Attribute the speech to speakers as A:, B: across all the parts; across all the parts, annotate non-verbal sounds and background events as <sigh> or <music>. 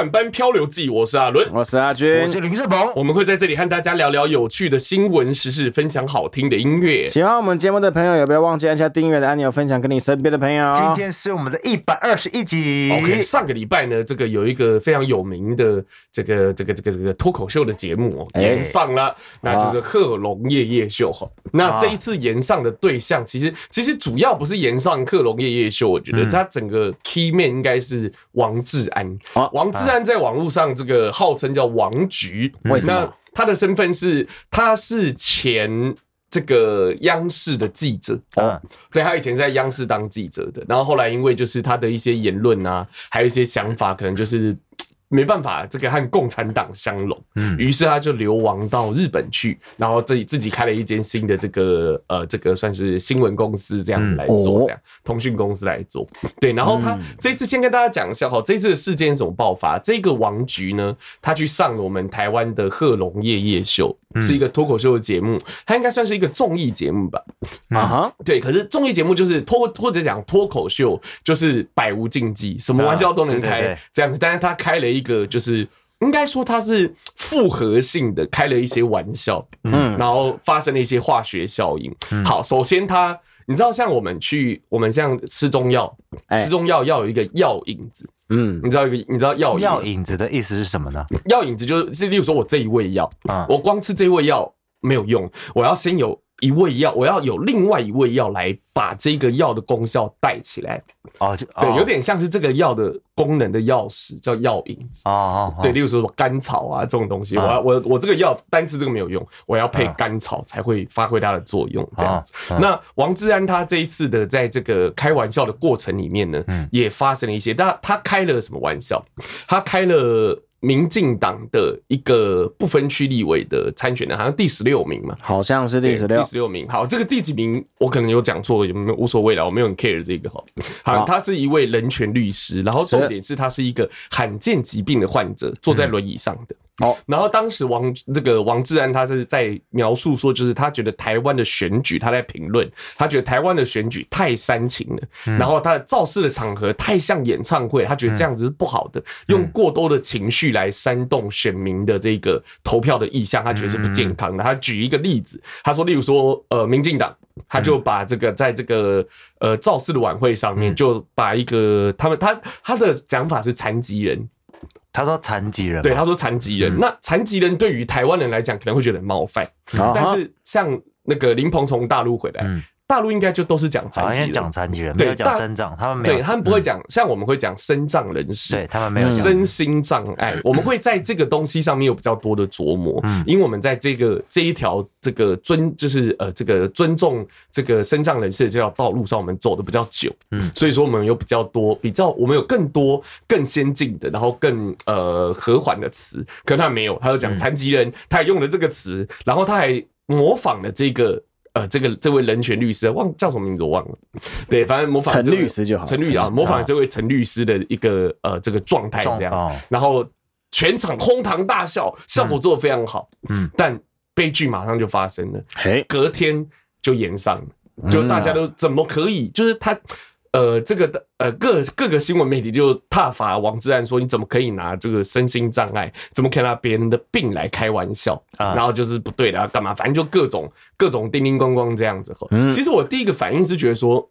A: 来到后段班漂流记，我是阿伦，
B: 我是阿军，
C: 我是林世鹏。
A: 我们会在这里和大家聊聊有趣的新闻时事，分享好听的音乐。
B: 喜欢我们节目的朋友，也不要忘记按下订阅的按钮，分享给你身边的朋友。
C: 今天是我们的一百二十一集。
A: OK，上个礼拜呢，这个有一个非常有名的这个这个这个这个脱口秀的节目哦，炎上了，那就是贺龙夜夜秀哈。那这一次延上的对象，其实其实主要不是延上贺龙夜夜秀，我觉得他整个 key man 应该是王志安。王志安在网络上这个号称叫王菊，为什么？那他的身份是他是前这个央视的记者哦，对，他以前是在央视当记者的，然后后来因为就是他的一些言论啊，还有一些想法，可能就是。没办法，这个和共产党相容，嗯，于是他就流亡到日本去，然后自己自己开了一间新的这个呃，这个算是新闻公司这样来做，这样通讯公司来做，对。然后他这次先跟大家讲一下哈，这次的事件怎么爆发？这个王菊呢，他去上了我们台湾的贺龙夜夜秀。是一个脱口秀的节目，他应该算是一个综艺节目吧？啊哈，对。可是综艺节目就是脱或者讲脱口秀，就是百无禁忌，什么玩笑都能开这样子。但是他开了一个，就是应该说它是复合性的，开了一些玩笑，嗯，然后发生了一些化学效应。好，首先它，你知道，像我们去，我们像吃中药，吃中药要有一个药引子。嗯，你知道一个，你知道药
C: 药引子的意思是什么呢？
A: 药引子就是，例如说我这一味药，啊，我光吃这一味药没有用，我要先有。一味药，我要有另外一味药来把这个药的功效带起来。哦，对，有点像是这个药的功能的钥匙，叫药引子。哦，对，例如说甘草啊这种东西，我要我我这个药单吃这个没有用，我要配甘草才会发挥它的作用。这样子。那王志安他这一次的在这个开玩笑的过程里面呢，也发生了一些。但他开了什么玩笑？他开了。民进党的一个不分区立委的参选人，好像第十六名嘛，
B: 好像是第十六，第
A: 十六名。好，这个第几名我可能有讲错，也没无所谓了，我没有很 care 这个哈。好，他是一位人权律师，然后重点是他是一个罕见疾病的患者，坐在轮椅上的。好，然后当时王这个王志安他是在描述说，就是他觉得台湾的选举，他在评论，他觉得台湾的选举太煽情了，然后他的造势的场合太像演唱会，他觉得这样子是不好的，用过多的情绪来煽动选民的这个投票的意向，他觉得是不健康的。他举一个例子，他说，例如说，呃，民进党他就把这个在这个呃造势的晚会上面，就把一个他们他他的讲法是残疾人。
C: 他说残疾人，
A: 对，他说残疾人。那残疾人对于台湾人来讲，可能会觉得很冒犯。但是像那个林鹏从大陆回来。大陆应该就都是讲残疾人，讲
C: 残疾人，没有讲身障，他们没有，
A: 对他们不会讲，像我们会讲身障人士，
C: 对他们没有
A: 身心障碍，我们会在这个东西上面有比较多的琢磨，因为我们在这个这一条这个尊就是呃这个尊重这个身障人士的这条道路上，我们走的比较久，嗯，所以说我们有比较多比较，我们有更多更先进的，然后更呃和缓的词，可他没有，他就讲残疾人，他也用了这个词，然后他还模仿了这个。呃，这个这位人权律师忘叫什么名字我忘了，对，反正模仿
B: 陈律师就好，
A: 陈律啊，模仿这位陈律师的一个呃这个状态这样，然后全场哄堂大笑，效果做的非常好，嗯，但悲剧马上就发生了，嘿，隔天就延上了，就大家都怎么可以，就是他。呃，这个的呃各各个新闻媒体就挞伐王志安说，你怎么可以拿这个身心障碍，怎么可以拿别人的病来开玩笑啊？然后就是不对的，要干嘛？反正就各种各种叮叮咣咣这样子。其实我第一个反应是觉得说，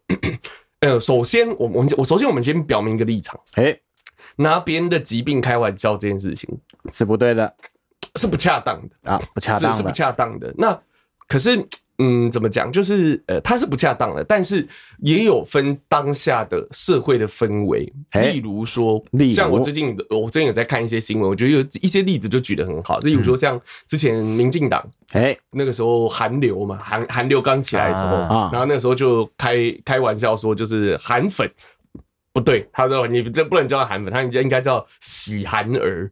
A: 呃，首先我我我首先我们先表明一个立场，哎，拿别人的疾病开玩笑这件事情
B: 是不对的，
A: 是不恰当的
B: 啊，不恰当的，
A: 是不恰当的。那可是。嗯，怎么讲？就是呃，它是不恰当的，但是也有分当下的社会的氛围。例如说，像我最近我最近有在看一些新闻，我觉得有一些例子就举得很好。例如说，像之前民进党，哎，那个时候韩流嘛，韩韩流刚起来的时候，然后那个时候就开开玩笑说，就是韩粉不对，他说你这不能叫他韩粉，他应该叫喜韩儿。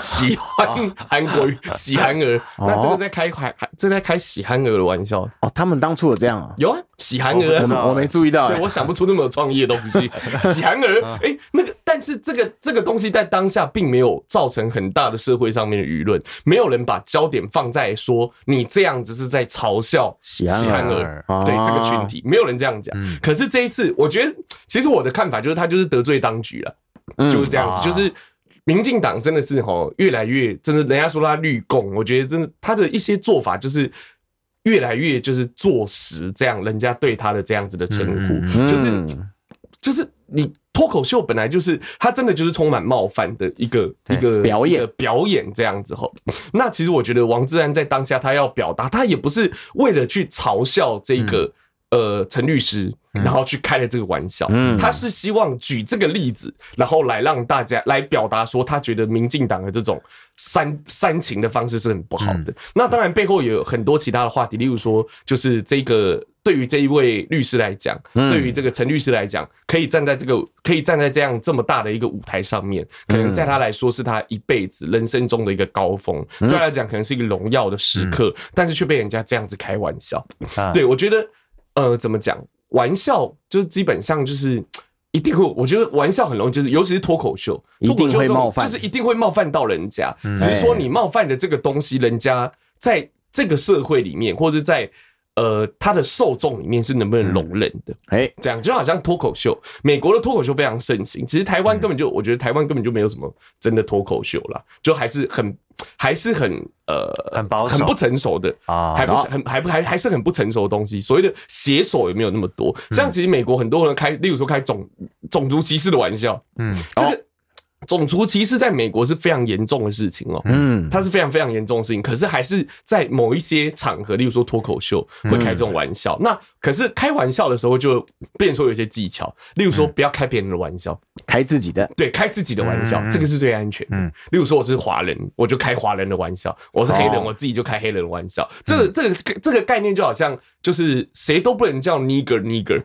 A: 喜欢韩国语，喜韩儿，那这个在开韩，这在开喜韩儿的玩笑。
B: 哦。他们当初有这样啊？
A: 有啊，喜韩儿，
B: 我没注意到，
A: 对，我想不出那么有创意的东西。<laughs> 喜韩儿，哎，那个，但是这个这个东西在当下并没有造成很大的社会上面的舆论，没有人把焦点放在说你这样子是在嘲笑喜韩儿，对这个群体，没有人这样讲。可是这一次，我觉得其实我的看法就是他就是得罪当局了，就是这样子，就是。民进党真的是吼越来越，真的人家说他绿共，我觉得真的他的一些做法就是越来越就是坐实这样人家对他的这样子的称呼，就是就是你脱口秀本来就是他真的就是充满冒犯的一个一个
B: 表演
A: 表演这样子吼。那其实我觉得王志安在当下他要表达，他也不是为了去嘲笑这个。呃，陈律师，然后去开了这个玩笑，嗯，他是希望举这个例子，然后来让大家来表达说，他觉得民进党的这种煽煽情的方式是很不好的。那当然背后也有很多其他的话题，例如说，就是这个对于这一位律师来讲，对于这个陈律师来讲，可以站在这个可以站在这样这么大的一个舞台上面，可能在他来说是他一辈子人生中的一个高峰，对他来讲可能是一个荣耀的时刻，但是却被人家这样子开玩笑。对，我觉得。呃，怎么讲？玩笑就是基本上就是一定会，我觉得玩笑很容易，就是尤其是脱口秀，脱口秀会冒犯，就是一定会冒犯到人家。只是说你冒犯的这个东西，人家在这个社会里面，或者在。呃，他的受众里面是能不能容忍的？哎，这样就好像脱口秀，美国的脱口秀非常盛行。其实台湾根本就，我觉得台湾根本就没有什么真的脱口秀啦，就还是很还是很呃
C: 很保守、
A: 很不成熟的啊，还不很还不还还是很不成熟的东西。所谓的写手也没有那么多。像其实美国很多人开，例如说开种种族歧视的玩笑，嗯，这个。种族歧视在美国是非常严重的事情哦，嗯，它是非常非常严重的事情。可是还是在某一些场合，例如说脱口秀会开这种玩笑。那可是开玩笑的时候就变成说有些技巧，例如说不要开别人的玩笑，
B: 开自己的，
A: 对，开自己的玩笑，这个是最安全。嗯，例如说我是华人，我就开华人的玩笑；我是黑人，我自己就开黑人的玩笑。这个这个这个概念就好像就是谁都不能叫 nigger nigger。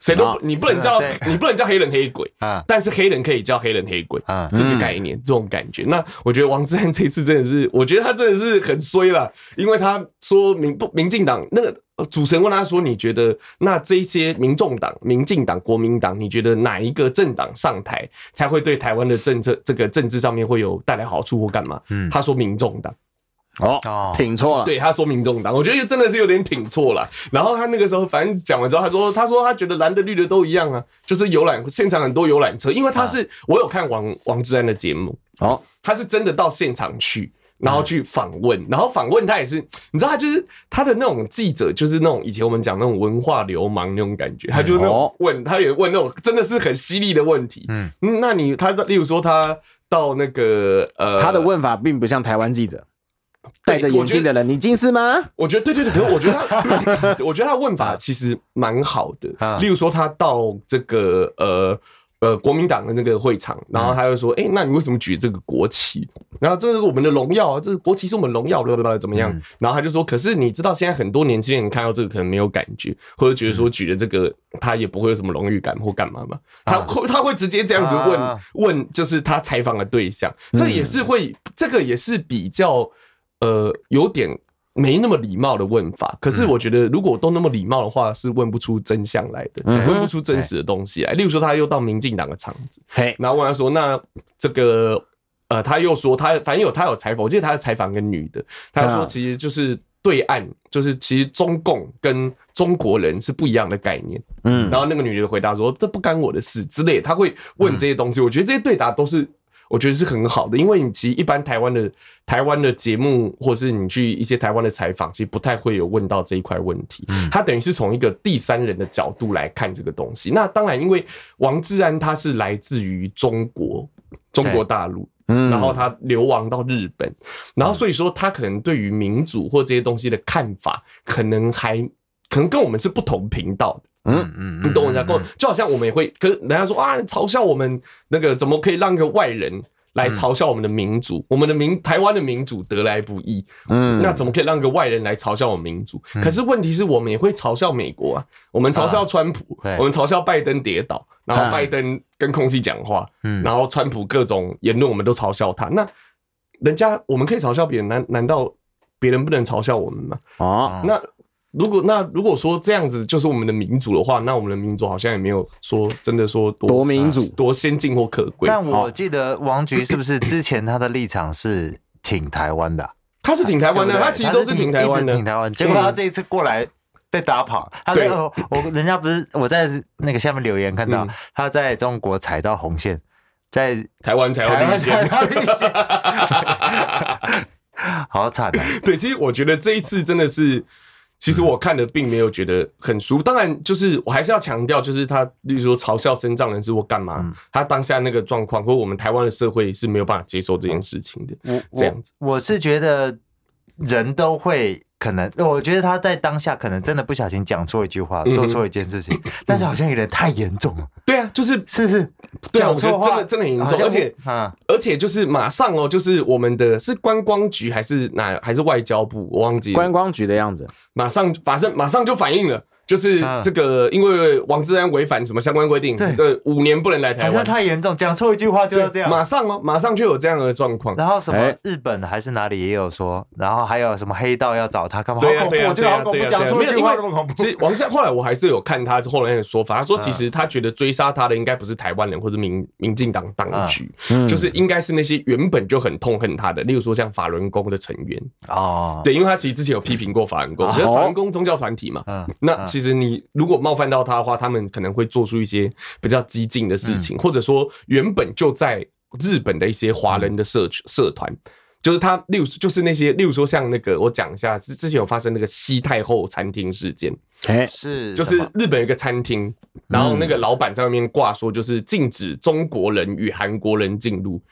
A: 谁都不，你不能叫你不能叫黑人黑鬼啊，但是黑人可以叫黑人黑鬼啊，这个概念，这种感觉。那我觉得王志安这次真的是，我觉得他真的是很衰了，因为他说民不民进党那个主持人问他说，你觉得那这些民众党、民进党、国民党，你觉得哪一个政党上台才会对台湾的政策这个政治上面会有带来好处或干嘛？嗯，他说民众党。
B: 哦，挺错了。
A: 对，他说民众党，我觉得真的是有点挺错了。然后他那个时候，反正讲完之后，他说，他说他觉得蓝的绿的都一样啊，就是游览现场很多游览车，因为他是我有看王王志安的节目，哦，他是真的到现场去，然后去访问，然后访问他也是，你知道他就是他的那种记者，就是那种以前我们讲那种文化流氓那种感觉，他就那种问，他也问那种真的是很犀利的问题。嗯，那你他例如说他到那个呃，
B: 他的问法并不像台湾记者。戴着眼镜的人，你近视吗？
A: 我觉得对对对，可是我觉得他，<laughs> 我觉得他问法其实蛮好的。例如说，他到这个呃呃国民党的那个会场，然后他就说：“哎，那你为什么举这个国旗？然后这是我们的荣耀啊，这个国旗是我们荣耀，怎么样？”然后他就说：“可是你知道，现在很多年轻人看到这个可能没有感觉，或者觉得说举的这个他也不会有什么荣誉感或干嘛嘛？他会他会直接这样子问问，就是他采访的对象，这也是会，这个也是比较。”呃，有点没那么礼貌的问法。可是我觉得，如果都那么礼貌的话，是问不出真相来的，问不出真实的东西来。例如说，他又到民进党的场子，然后问他说：“那这个呃，他又说他反正有他有采访，我记得他采访个女的，他说其实就是对岸，就是其实中共跟中国人是不一样的概念。”嗯，然后那个女的回答说：“这不干我的事之类。”他会问这些东西，我觉得这些对答都是。我觉得是很好的，因为你其实一般台湾的台湾的节目，或是你去一些台湾的采访，其实不太会有问到这一块问题。他等于是从一个第三人的角度来看这个东西。那当然，因为王志安他是来自于中国中国大陆，然后他流亡到日本，然后所以说他可能对于民主或这些东西的看法，可能还可能跟我们是不同频道的。嗯嗯，你懂我意思吗？就好像我们也会跟人家说啊，嘲笑我们那个怎么可以让一个外人来嘲笑我们的民主？我们的民台湾的民主得来不易，嗯，那怎么可以让一个外人来嘲笑我们民主？可是问题是我们也会嘲笑美国啊，我们嘲笑川普，我们嘲笑拜登跌倒，然后拜登跟空气讲话，嗯，然后川普各种言论我们都嘲笑他。那人家我们可以嘲笑别人，难难道别人不能嘲笑我们吗？啊，那。如果那如果说这样子就是我们的民主的话，那我们的民主好像也没有说真的说多，
B: 多民主、
A: 多先进或可贵。
C: 但我记得王菊是不是之前他的立场是挺台湾的？
A: 他是挺台湾的，他其实都是挺台湾的，
C: 挺台湾。结果他这一次过来被打跑，他说我人家不是我在那个下面留言看到他在中国踩到红线。在
A: 台湾才要
C: 台湾
A: 立
C: 才
A: 宪。
C: 要立宪，<laughs> 好惨啊！
A: 对，其实我觉得这一次真的是，其实我看的并没有觉得很舒服。当然，就是我还是要强调，就是他，例如说嘲笑身障人士或干嘛，他当下那个状况，或我们台湾的社会是没有办法接受这件事情的。
C: 我
A: 这样子，
C: 我是觉得人都会。可能我觉得他在当下可能真的不小心讲错一句话，做错一件事情，<coughs> 但是好像有点太严重了。
A: 对啊，就是
C: 是是，
A: 对啊，我觉得真的真的很严重，而且
C: 啊，
A: 而且就是马上哦，就是我们的是观光局还是哪还是外交部，我忘记。
B: 观光局的样子，
A: 马上马上马上就反应了。就是这个，因为王志安违反什么相关规定，对，五年不能来台湾，
C: 好像太严重，讲错一句话就要这样，
A: 马上哦，马上就有这样的状况。
C: 然后什么日本还是哪里也有说，然后还有什么黑道要找他干嘛？
A: 对呀对呀，
C: 我觉得好恐怖，讲错一句话那么恐怖。
A: 其实王志安后来我还是有看他后来的说法，他说其实他觉得追杀他的应该不是台湾人或者民民进党当局，就是应该是那些原本就很痛恨他的，例如说像法轮功的成员。哦，对，因为他其实之前有批评过法轮功，觉得法轮功宗教团体嘛，嗯。那其实你如果冒犯到他的话，他们可能会做出一些比较激进的事情，或者说原本就在日本的一些华人的社社团，就是他，例如就是那些，例如说像那个，我讲一下，之之前有发生那个西太后餐厅事件，
B: 哎，
C: 是，
A: 就是日本有一个餐厅，然后那个老板在外面挂说，就是禁止中国人与韩国人进入。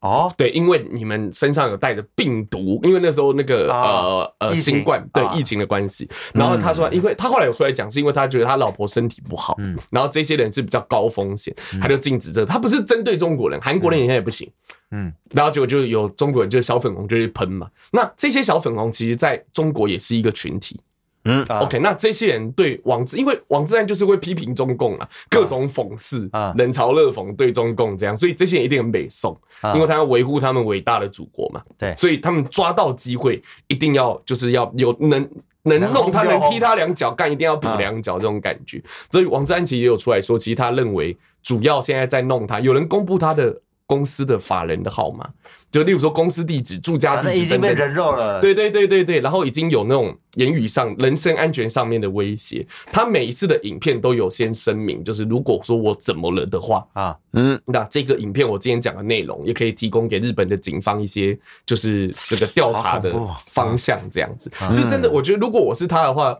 A: 哦，对，因为你们身上有带着病毒，因为那时候那个呃呃新冠对疫情的关系，然后他说，因为他后来有出来讲，是因为他觉得他老婆身体不好，嗯，然后这些人是比较高风险，他就禁止这个，他不是针对中国人，韩国人现在也不行，嗯，然后结果就有中国人就是小粉红就去喷嘛，那这些小粉红其实在中国也是一个群体。嗯，OK，那这些人对王志，因为王志安就是会批评中共啊，各种讽刺啊，冷嘲热讽对中共这样，所以这些人一定很北宋，因为他要维护他们伟大的祖国嘛。对，所以他们抓到机会，一定要就是要有能能弄他，能踢他两脚，干一定要补两脚这种感觉。所以王志安其实也有出来说，其实他认为主要现在在弄他，有人公布他的公司的法人的号码。就例如说公司地址、住家地址，
C: 已经被人肉了。
A: 对对对对对，然后已经有那种言语上、人身安全上面的威胁。他每一次的影片都有先声明，就是如果说我怎么了的话啊，嗯，那这个影片我今天讲的内容也可以提供给日本的警方一些就是这个调查的方向，这样子是真的。我觉得如果我是他的话，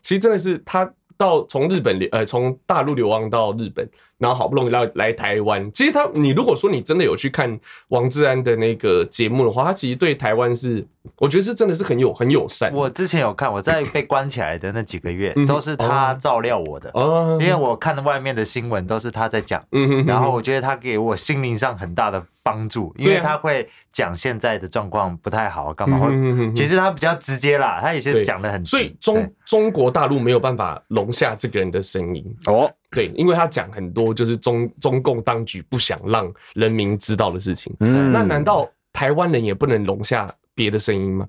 A: 其实真的是他到从日本流呃从大陆流亡到日本。然后好不容易来来台湾，其实他，你如果说你真的有去看王志安的那个节目的话，他其实对台湾是，我觉得是真的是很有很友善。
C: 我之前有看，我在被关起来的那几个月，都是他照料我的，哦，因为我看的外面的新闻都是他在讲，嗯，然后我觉得他给我心灵上很大的帮助，因为他会讲现在的状况不太好，干嘛会？其实他比较直接啦，他有些讲的很，
A: 所以中中国大陆没有办法容下这个人的声音。哦。对，因为他讲很多就是中中共当局不想让人民知道的事情。嗯，那难道台湾人也不能容下别的声音吗？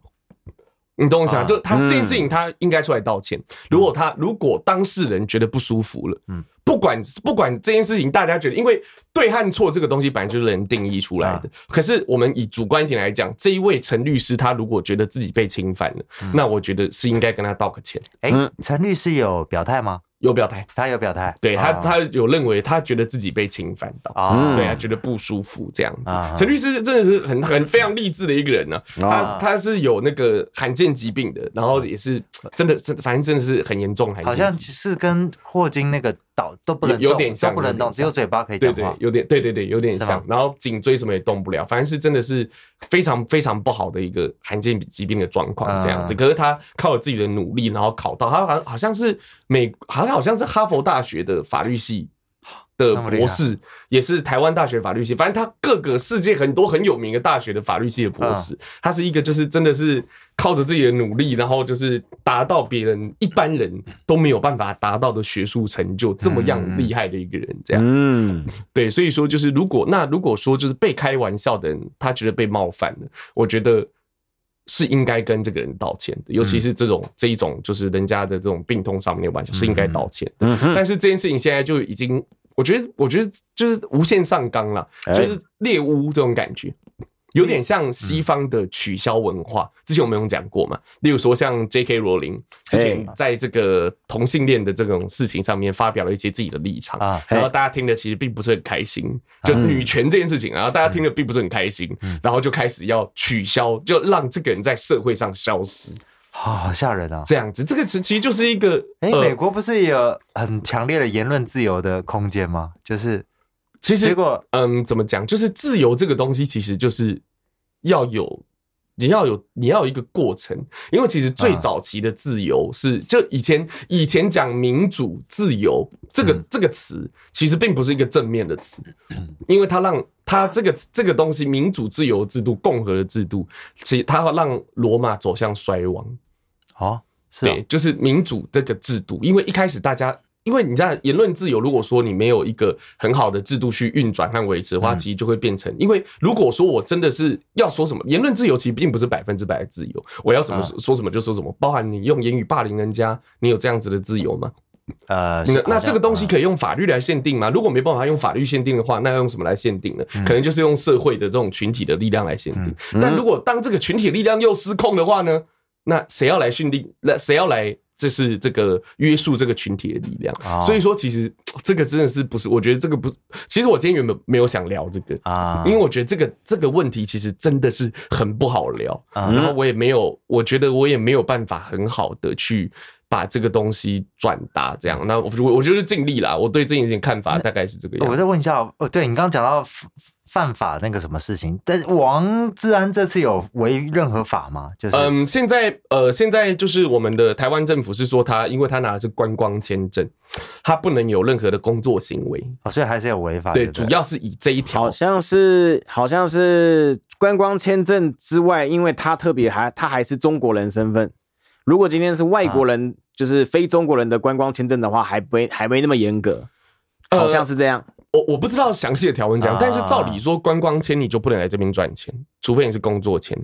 A: 你懂我意思吗？就他这件事情，他应该出来道歉。如果他如果当事人觉得不舒服了，嗯，不管不管这件事情，大家觉得，因为对和错这个东西本来就是人定义出来的。可是我们以主观一点来讲，这一位陈律师他如果觉得自己被侵犯了，那我觉得是应该跟他道个歉。
C: 哎，陈律师有表态吗？
A: 有表态，
C: 他有表态，
A: 对他，他有认为他觉得自己被侵犯到，对他觉得不舒服这样子。陈律师真的是很 <laughs> 很非常励志的一个人呢，他他是有那个罕见疾病的，然后也是真的，真反正真的是很严重，
C: 好像是跟霍金那个倒都不能
A: 有点像，
C: 都不能动，只有嘴巴可以讲话，
A: 对对，有点对对对，有点像，然后颈椎什么也动不了，反正是真的是非常非常不好的一个罕见疾病的状况这样子。可是他靠自己的努力，然后考到他好像好像是美，好像。好像是哈佛大学的法律系的博士，也是台湾大学法律系。反正他各个世界很多很有名的大学的法律系的博士，他是一个就是真的是靠着自己的努力，然后就是达到别人一般人都没有办法达到的学术成就，这么样厉害的一个人，这样子。对，所以说就是如果那如果说就是被开玩笑的人，他觉得被冒犯了，我觉得。是应该跟这个人道歉的，尤其是这种这一种就是人家的这种病痛上面的玩笑，是应该道歉的。但是这件事情现在就已经，我觉得，我觉得就是无限上纲了，就是猎巫这种感觉。有点像西方的取消文化。之前我们有讲过嘛？例如说像 J.K. 罗琳之前在这个同性恋的这种事情上面发表了一些自己的立场啊，然后大家听的其实并不是很开心，就女权这件事情，然后大家听的并不是很开心，然后就开始要取消，就让这个人在社会上消失。
C: 好吓人啊！
A: 这样子，这个其实就是一个，
C: 哎，美国不是也有很强烈的言论自由的空间吗？就是。
A: 其实，嗯，怎么讲？就是自由这个东西，其实就是要有，你要有，你要有一个过程。因为其实最早期的自由是，就以前以前讲民主自由这个这个词，其实并不是一个正面的词，因为它让它这个这个东西，民主自由制度、共和的制度，其实它会让罗马走向衰亡。
C: 哦，
A: 对，就是民主这个制度，因为一开始大家。因为你知道言论自由，如果说你没有一个很好的制度去运转和维持的话，其实就会变成。因为如果说我真的是要说什么，言论自由其实并不是百分之百的自由，我要什么说什么就说什么，包含你用言语霸凌人家，你有这样子的自由吗？
C: 呃，
A: 那这个东西可以用法律来限定吗？如果没办法用法律限定的话，那要用什么来限定呢？可能就是用社会的这种群体的力量来限定。但如果当这个群体力量又失控的话呢？那谁要来训练？那谁要来？这是这个约束这个群体的力量，所以说其实这个真的是不是？我觉得这个不，其实我今天原本没有想聊这个啊，因为我觉得这个这个问题其实真的是很不好聊，然后我也没有，我觉得我也没有办法很好的去把这个东西转达这样。那我我我就是尽力啦，我对这件事情看法大概是这个样子。
C: 我再问一下，哦，对你刚刚讲到。犯法那个什么事情？但王志安这次有违任何法吗？就是
A: 嗯，现在呃，现在就是我们的台湾政府是说他，因为他拿的是观光签证，他不能有任何的工作行为，
C: 哦，所以还是有违法。
A: 对，主要是以这一条，
B: 好像是好像是观光签证之外，因为他特别还他还是中国人身份。如果今天是外国人，就是非中国人的观光签证的话，还没还没那么严格，好像是这样。
A: 我我不知道详细的条文怎样，但是照理说，观光签你就不能来这边赚钱，除非你是工作签，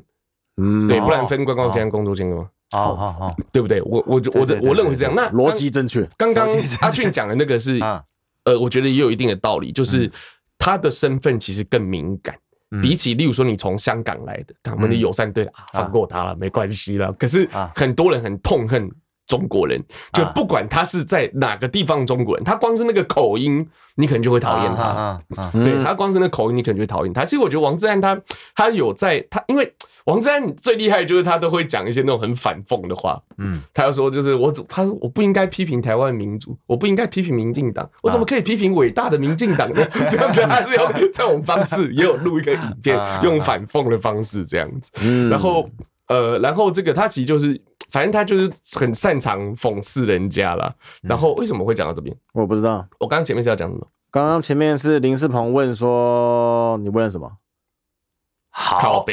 A: 嗯，对，不然分观光签跟工作签的嘛，
C: 好好好，
A: 对不对？我我我的我认为是这样。那
B: 逻辑正确。
A: 刚刚阿俊讲的那个是，<laughs> 呃，我觉得也有一定的道理，就是他的身份其实更敏感，比起例如说你从香港来的，我们的友善队啊，放过他了，没关系了。可是很多人很痛恨中国人，就不管他是在哪个地方，中国人，他光是那个口音。你可能就会讨厌他，啊啊啊、对他光是那口音，你可能就会讨厌他。其实我觉得王志安他他有在他，因为王志安最厉害就是他都会讲一些那种很反讽的话。嗯，他要说就是我，他说我不应该批评台湾民主，我不应该批评民进党，我怎么可以批评伟大的民进党呢？对不对？他是用这种方式，也有录一个影片，用反讽的方式这样子。嗯，然后呃，然后这个他其实就是。反正他就是很擅长讽刺人家啦。然后为什么会讲到这边？
B: 我不知道。
A: 我刚刚前面是要讲什么？
B: 刚刚前面是林世鹏问说：“你问了什么？”
C: 好，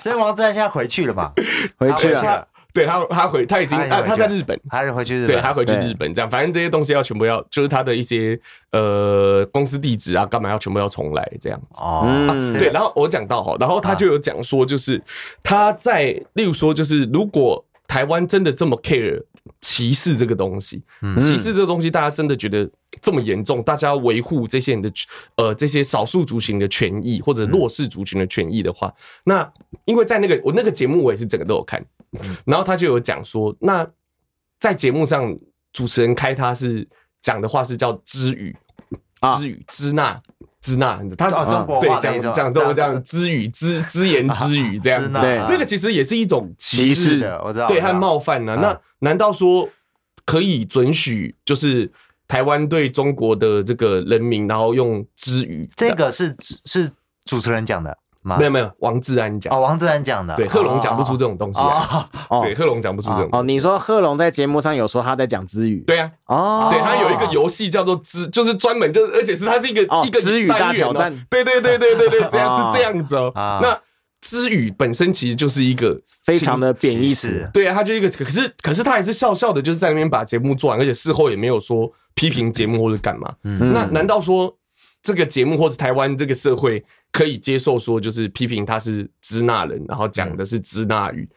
C: 所以 <laughs> 王志安现在回去了嘛？
B: 回去了。<laughs>
A: 对他，他回他已经啊，他在日本，
C: 他是回去日本，
A: 对他回去日本这样，反正这些东西要全部要，就是他的一些呃公司地址啊，干嘛要全部要重来这样子。哦。对，然后我讲到哈，然后他就有讲说，就是他在例如说，就是如果台湾真的这么 care 歧视这个东西，歧视这个东西，大家真的觉得这么严重，大家要维护这些人的呃这些少数族群的权益或者弱势族群的权益的话，那因为在那个我那个节目我也是整个都有看。然后他就有讲说，那在节目上主持人开他是讲的话是叫知语，知语支那支那，他
C: 讲中国话这样
A: 讲这样支语支支言支语这样，对，<laughs> 那个其实也是一种歧视的，我知道，对，和冒犯呢。那难道说可以准许就是台湾对中国的这个人民，然后用支语？
C: 这个是是主持人讲的。
A: 没有没有，王志安讲
C: 哦，王志安讲的，
A: 对，贺龙讲不出这种东西啊，对，贺龙讲不出这种
B: 哦。你说贺龙在节目上有说他在讲知语，
A: 对啊，哦，对他有一个游戏叫做知，就是专门就是，而且是他是一个一个
B: 知语大挑战，
A: 对对对对对对，这样是这样子哦。那支语本身其实就是一个
B: 非常的贬义词，
A: 对啊，他就一个，可是可是他还是笑笑的，就是在那边把节目做完，而且事后也没有说批评节目或者干嘛。那难道说这个节目或者台湾这个社会？可以接受说，就是批评他是支那人，然后讲的是支那语，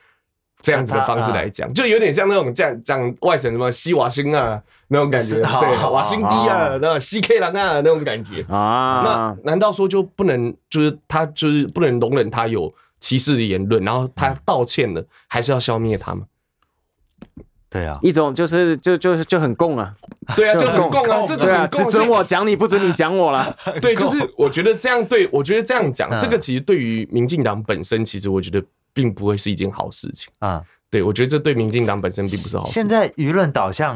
A: 这样子的方式来讲，就有点像那种讲讲外省什么西瓦辛啊那种感觉，对，瓦辛迪啊，那西 K 郎啊那种感觉。啊。那难道说就不能就是他就是不能容忍他有歧视的言论，然后他道歉了，还是要消灭他吗？
C: 对啊，
B: 一种就是就就是就很共啊，
A: 对啊，就很共。啊，这种啊，
B: 只准我讲你，不准你讲我了。<laughs>
A: 对，就是我觉得这样对，我觉得这样讲，这个其实对于民进党本身，其实我觉得并不会是一件好事情啊。对，我觉得这对民进党本身并不是好事。
C: 现在舆论导向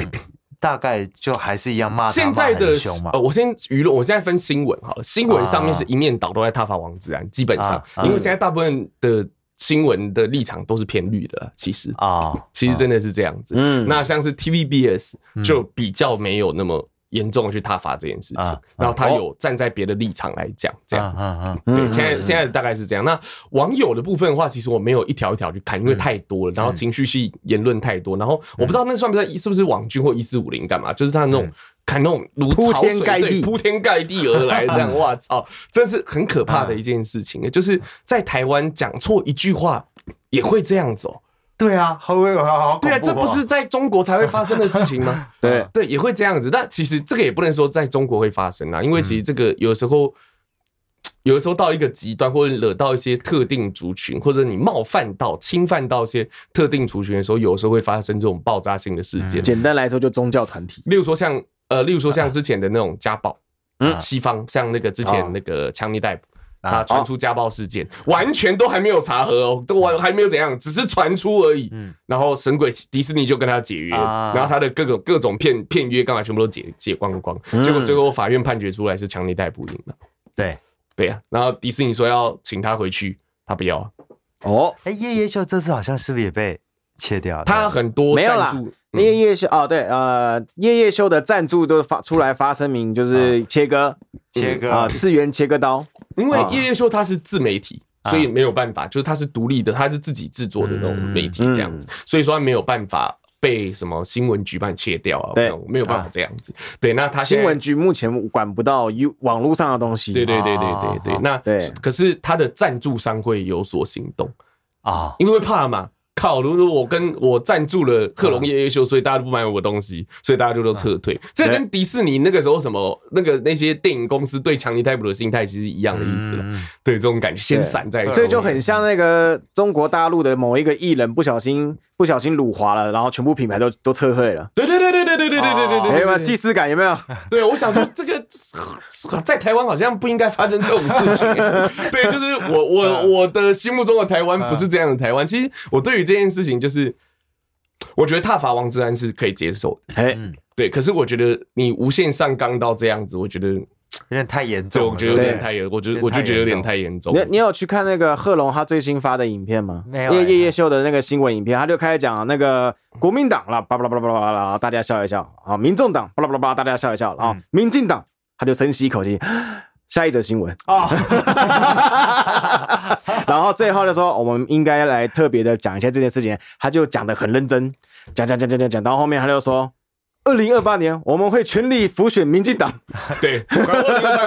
C: 大概就还是一样骂，
A: 现在的呃，我先舆论，我现在分新闻好了，新闻上面是一面倒都在挞伐王志安，基本上，因为现在大部分的。新闻的立场都是偏绿的，其实啊，其实真的是这样子。嗯，那像是 TVBS 就比较没有那么严重的去挞伐这件事情，然后他有站在别的立场来讲这样子。对，现在现在大概是这样。那网友的部分的话，其实我没有一条一条去看，因为太多了，然后情绪性言论太多，然后我不知道那算不算是不是网军或一四五零干嘛，就是他那种。看那种如潮水对铺天盖地而来，这样，<laughs> 哇操，真是很可怕的一件事情。就是在台湾讲错一句话也会这样子哦。
C: 对啊，好好好，
A: 对啊，这不是在中国才会发生的事情吗？对对，也会这样子。但其实这个也不能说在中国会发生啊，因为其实这个有时候，有的时候到一个极端，或者惹到一些特定族群，或者你冒犯到、侵犯到一些特定族群的时候，有时候会发生这种爆炸性的事件。
B: 简单来说，就宗教团体，
A: 例如说像。呃，例如说像之前的那种家暴，嗯，西方像那个之前那个强尼戴普啊，传出家暴事件，完全都还没有查核哦，都完还没有怎样，只是传出而已。嗯，然后神鬼迪士尼就跟他解约，然后他的各种各种片片约刚才全部都解解光光，结果最后法院判决出来是强力逮捕赢了。
C: 对
A: 对呀，然后迪士尼说要请他回去，他不要。
C: 哦，哎，夜夜秀这次好像是不是也被？切掉，
A: 他很多
B: 没有啦。夜夜秀哦，对，呃，夜夜秀的赞助都发出来发声明，就是切割，
C: 切割
B: 啊，<laughs> 次元切割刀。
A: 因为叶叶秀他是自媒体，所以没有办法，就是他是独立的，他是自己制作的那种媒体这样子，所以说他没有办法被什么新闻局办切掉啊，对，没有办法这样子。对，那他
B: 新闻局目前管不到有网络上的东西。
A: 对对对对对对，那对，可是他的赞助商会有所行动啊，因为怕嘛。靠！如果我跟我赞助了克隆夜夜秀，所以大家都不买我的东西，所以大家就都撤退。这跟迪士尼那个时候什么那个那些电影公司对强尼戴普的心态其实一样的意思了。对，这种感觉先散在，
B: 这就很像那个中国大陆的某一个艺人不小心不小心辱华了，然后全部品牌都都撤退了。
A: 对对对对对对对对对对，
B: 有没有既视感？有没有？
A: 对，我想说这个在台湾好像不应该发生这种事情。对，就是我我我的心目中的台湾不是这样的台湾。其实我对于这件事情就是，我觉得踏伐王志安是可以接受的，哎，对。可是我觉得你无限上纲到这样子，我觉得有
C: 点太严重。
A: 我觉得有点太严，我觉得我就觉得有点太严重。
B: 你你有去看那个贺龙他最新发的影片吗？没有。叶叶叶秀的那个新闻影片，他就开始讲那个国民党了，巴拉巴拉巴拉巴拉，大家笑一笑啊。民众党，巴拉巴拉巴拉，大家笑一笑啊。民进党，他就深吸一口气。<gasps> 下一则新闻哦，<laughs> 然后最后就说，我们应该来特别的讲一下这件事情，他就讲的很认真，讲讲讲讲讲讲到后面，他就说，二零二八年我们会全力辅选民进党，<laughs>
A: 对，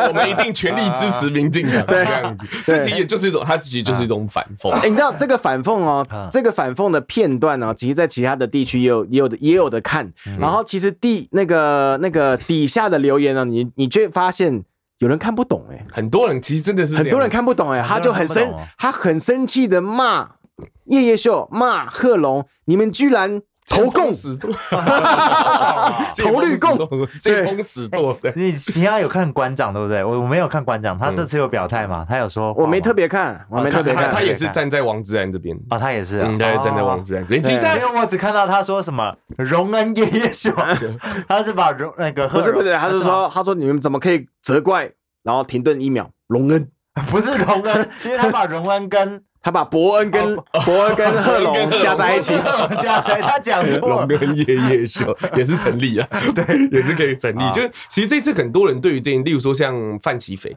A: 我们一定全力支持民进党，<laughs> 这样子，这其实也就是一种，他其实就是一种反讽。
B: 哎，你知道这个反讽哦，这个反讽的片段呢，其实在其他的地区也有也有的也有的看，然后其实地那个那个底下的留言呢，你你就会发现。有人看不懂哎，
A: 很多人其实真的是
B: 很多人看不懂哎，他就很生，他很生气的骂叶叶秀，骂贺龙，你们居然投共，<laughs> 投绿共，
A: 见风使舵。
C: 你平常有看馆长对不对？我我没有看馆长，他这次有表态嘛？他有说，
B: 我没特别看，我没特别看，
A: 他也是站在王志安这边。
C: 啊，他也是，
A: 他也站在王志安，连鸡蛋，
C: 因为我只看到他说什么荣恩叶叶秀，<laughs> 他是把荣那个
B: 不是不是，他是说他说你们怎么可以责怪？然后停顿一秒，荣恩。<laughs>
C: 不是荣恩，因为他把荣恩跟
B: 他把伯恩跟 <laughs> 伯恩跟贺龙加在一起，<laughs>
C: 加在他讲错，<laughs>
A: 龙跟叶叶秀也是成立啊，对，也是可以成立。就是其实这次很多人对于这件，例如说像范琪斐，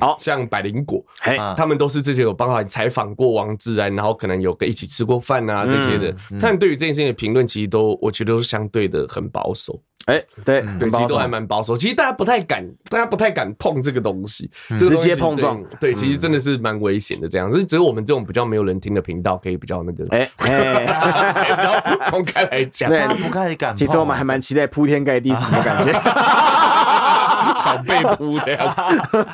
A: 好像百灵果，嘿，他们都是之前有帮他采访过王志安，然后可能有跟一起吃过饭啊这些的，他们对于这件事情的评论，其实都我觉得都是相对的很保守。
B: 哎，对
A: 对，其实都还蛮保守。其实大家不太敢，大家不太敢碰这个东西，直
B: 接碰撞。
A: 对，其实真的是蛮危险的。这样，只是只有我们这种比较没有人听的频道，可以比较那个，哎哎，<laughs> 公开来讲，
C: 大家不太敢。
B: 其实我们还蛮期待铺天盖地什么感觉，<laughs>
A: 小被铺这样。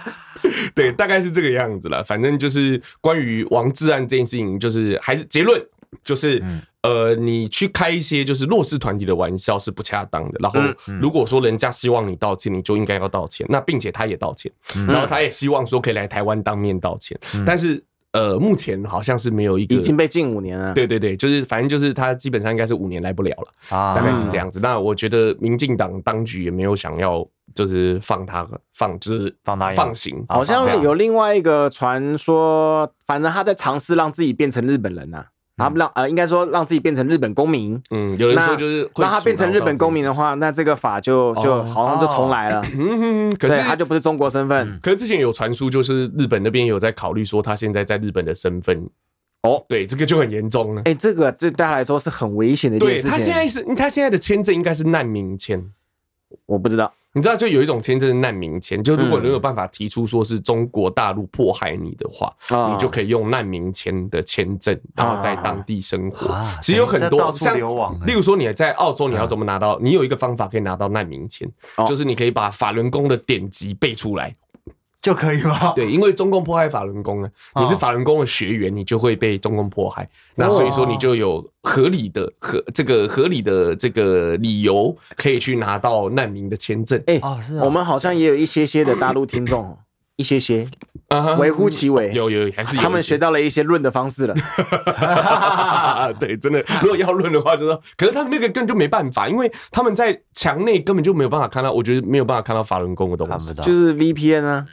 A: <laughs> 对，大概是这个样子了。反正就是关于王志安这件事情，就是还是结论。就是，嗯、呃，你去开一些就是弱势团体的玩笑是不恰当的。然后，如果说人家希望你道歉，你就应该要道歉。那并且他也道歉，嗯、然后他也希望说可以来台湾当面道歉。嗯、但是，呃，目前好像是没有一个
B: 已经被禁五年了。
A: 对对对，就是反正就是他基本上应该是五年来不了了，啊、大概是这样子。那我觉得民进党当局也没有想要就是放他放，就是放他放行。
B: 好像有另外一个传说，反正他在尝试让自己变成日本人呐、啊。他让呃，应该说让自己变成日本公民。
A: 嗯，有人说就是
B: 让他变成日本公民的话，那这个法就就好像就重来了。嗯，可是他就不是中国身份。
A: 可是之前有传出，就是日本那边有在考虑说他现在在日本的身份。哦，对，这个就很严重了。
B: 哎，这个对大家来说是很危险的一件事情。
A: 他现在是，他现在的签证应该是难民签，
B: 我不知道。
A: 你知道，就有一种签证是难民签，就如果你有办法提出说是中国大陆迫害你的话，你就可以用难民签的签证，然后在当地生活。其实有很多像，例如说你在澳洲，你要怎么拿到？你有一个方法可以拿到难民签，就是你可以把法轮功的典籍背出来。
C: 就可以吗？<laughs>
A: 对，因为中共迫害法轮功呢，你是法轮功的学员，你就会被中共迫害。那所以说，你就有合理的合这个合理的这个理由，可以去拿到难民的签证。
B: 哎，哦，是啊，我们好像也有一些些的大陆听众，一些些，微乎其微，
A: 有有还是
B: 他们学到了一些论的方式了。<laughs>
A: 对，真的，如果要论的话，就说，可是他们那个根本就没办法，因为他们在墙内根本就没有办法看到，我觉得没有办法看到法轮功的东西，
B: 就是 VPN 啊。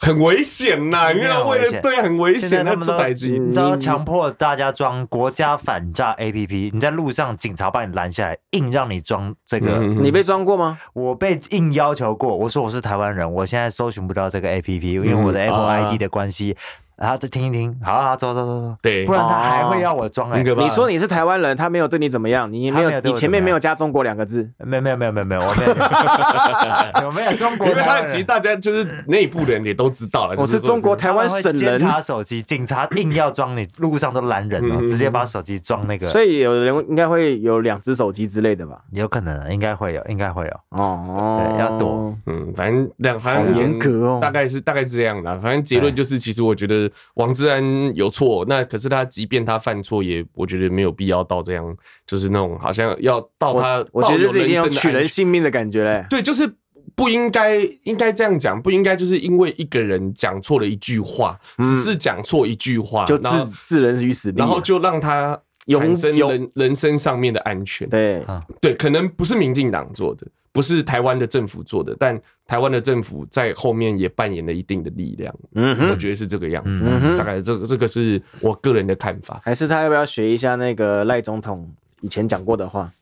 A: 很危险呐！因为为了对很危险，那这台机
C: 你知道强迫大家装国家反诈 APP，你在路上警察把你拦下来，硬让你装这个，
B: 你被装过吗？
C: 我被硬要求过，我说我是台湾人，我现在搜寻不到这个 APP，因为我的 Apple ID 的关系。然后再听一听，好好走走走走，
A: 对，
C: 不然他还会要我装哎。
B: 你说你是台湾人，他没有对你怎么样，你没有，你前面没有加中国两个字，
C: 没有没有没有没有没有，我没有，有没有中国？
A: 因为他其实大家就是内部人也都知道了，
B: 我是中国台湾省人。
C: 检查手机，警察硬要装你，路上都拦人了，直接把手机装那个。
B: 所以有人应该会有两只手机之类的吧？
C: 有可能，应该会有，应该会有。哦，对，要躲。
A: 嗯，反正两，反正严格哦，大概是大概是这样的。反正结论就是，其实我觉得王志安。有错，那可是他，即便他犯错，也我觉得没有必要到这样，就是那种好像要到他，
B: 我觉得这已经有取人性命的感觉嘞。
A: 对，就是不应该，应该这样讲，不应该就是因为一个人讲错了一句话，只是讲错一句话，
B: 就置置人于死地，
A: 然后就让他产生人人生上面的安全。
B: 对，
A: 对，可能不是民进党做的。不是台湾的政府做的，但台湾的政府在后面也扮演了一定的力量。嗯哼，我觉得是这个样子。嗯哼，大概这个这个是我个人的看法。
B: 还是他要不要学一下那个赖总统以前讲过的话？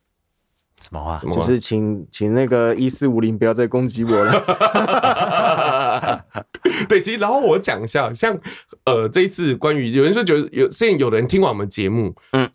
C: 什么话？
B: 就是请请那个一四五零不要再攻击我了。<laughs>
A: 对，其实然后我讲一下，像呃这一次关于有人说觉得有现在有人听完我们节目，嗯。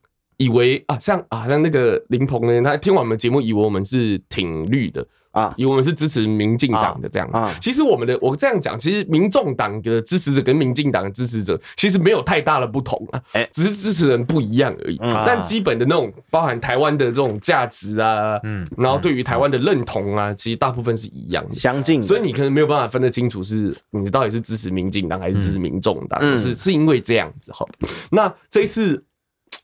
A: 以为啊，像啊，像那个林鹏呢，他听完我们节目，以为我们是挺绿的啊，以为我们是支持民进党的这样啊。其实我们的，我这样讲，其实民众党的支持者跟民进党的支持者其实没有太大的不同啊，哎，只是支持人不一样而已。但基本的那种包含台湾的这种价值啊，嗯，然后对于台湾的认同啊，其实大部分是一样的，
B: 相近。
A: 所以你可能没有办法分得清楚，是你到底是支持民进党还是支持民众党，就是是因为这样子哈。那这一次。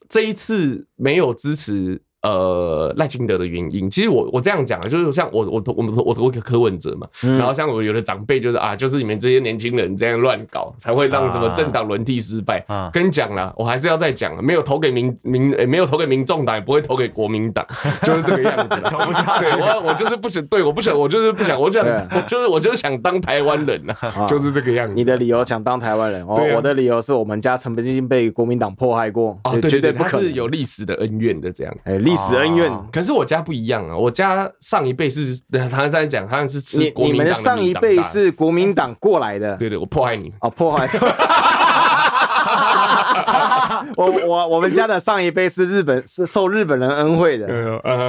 A: 这一次没有支持。呃，赖清德的原因，其实我我这样讲啊，就是像我我我们我我个柯文哲嘛，然后像我有的长辈就是啊，就是你们这些年轻人这样乱搞，才会让什么政党轮替失败。跟你讲了，我还是要再讲，没有投给民民，没有投给民众党，也不会投给国民党，<laughs> 就是这个样子。<laughs> 投不下。对，我我就是不想，对，我不想，我就是不想，我想，我就是我就是想当台湾人呐，就是这个样子。
B: 你的理由想当台湾人，哦，我的理由是我们家曾经被国民党迫害过，绝对不可能，是有历史的恩怨的这样。哎，历史恩怨，可是我家不一样啊！我家上一辈是，他在讲，好像是吃国民党的。你们上一辈是国民党过来的？对对，我迫害你哦，迫害。<laughs> 我我我们家的上一辈是日本，是受日本人恩惠的。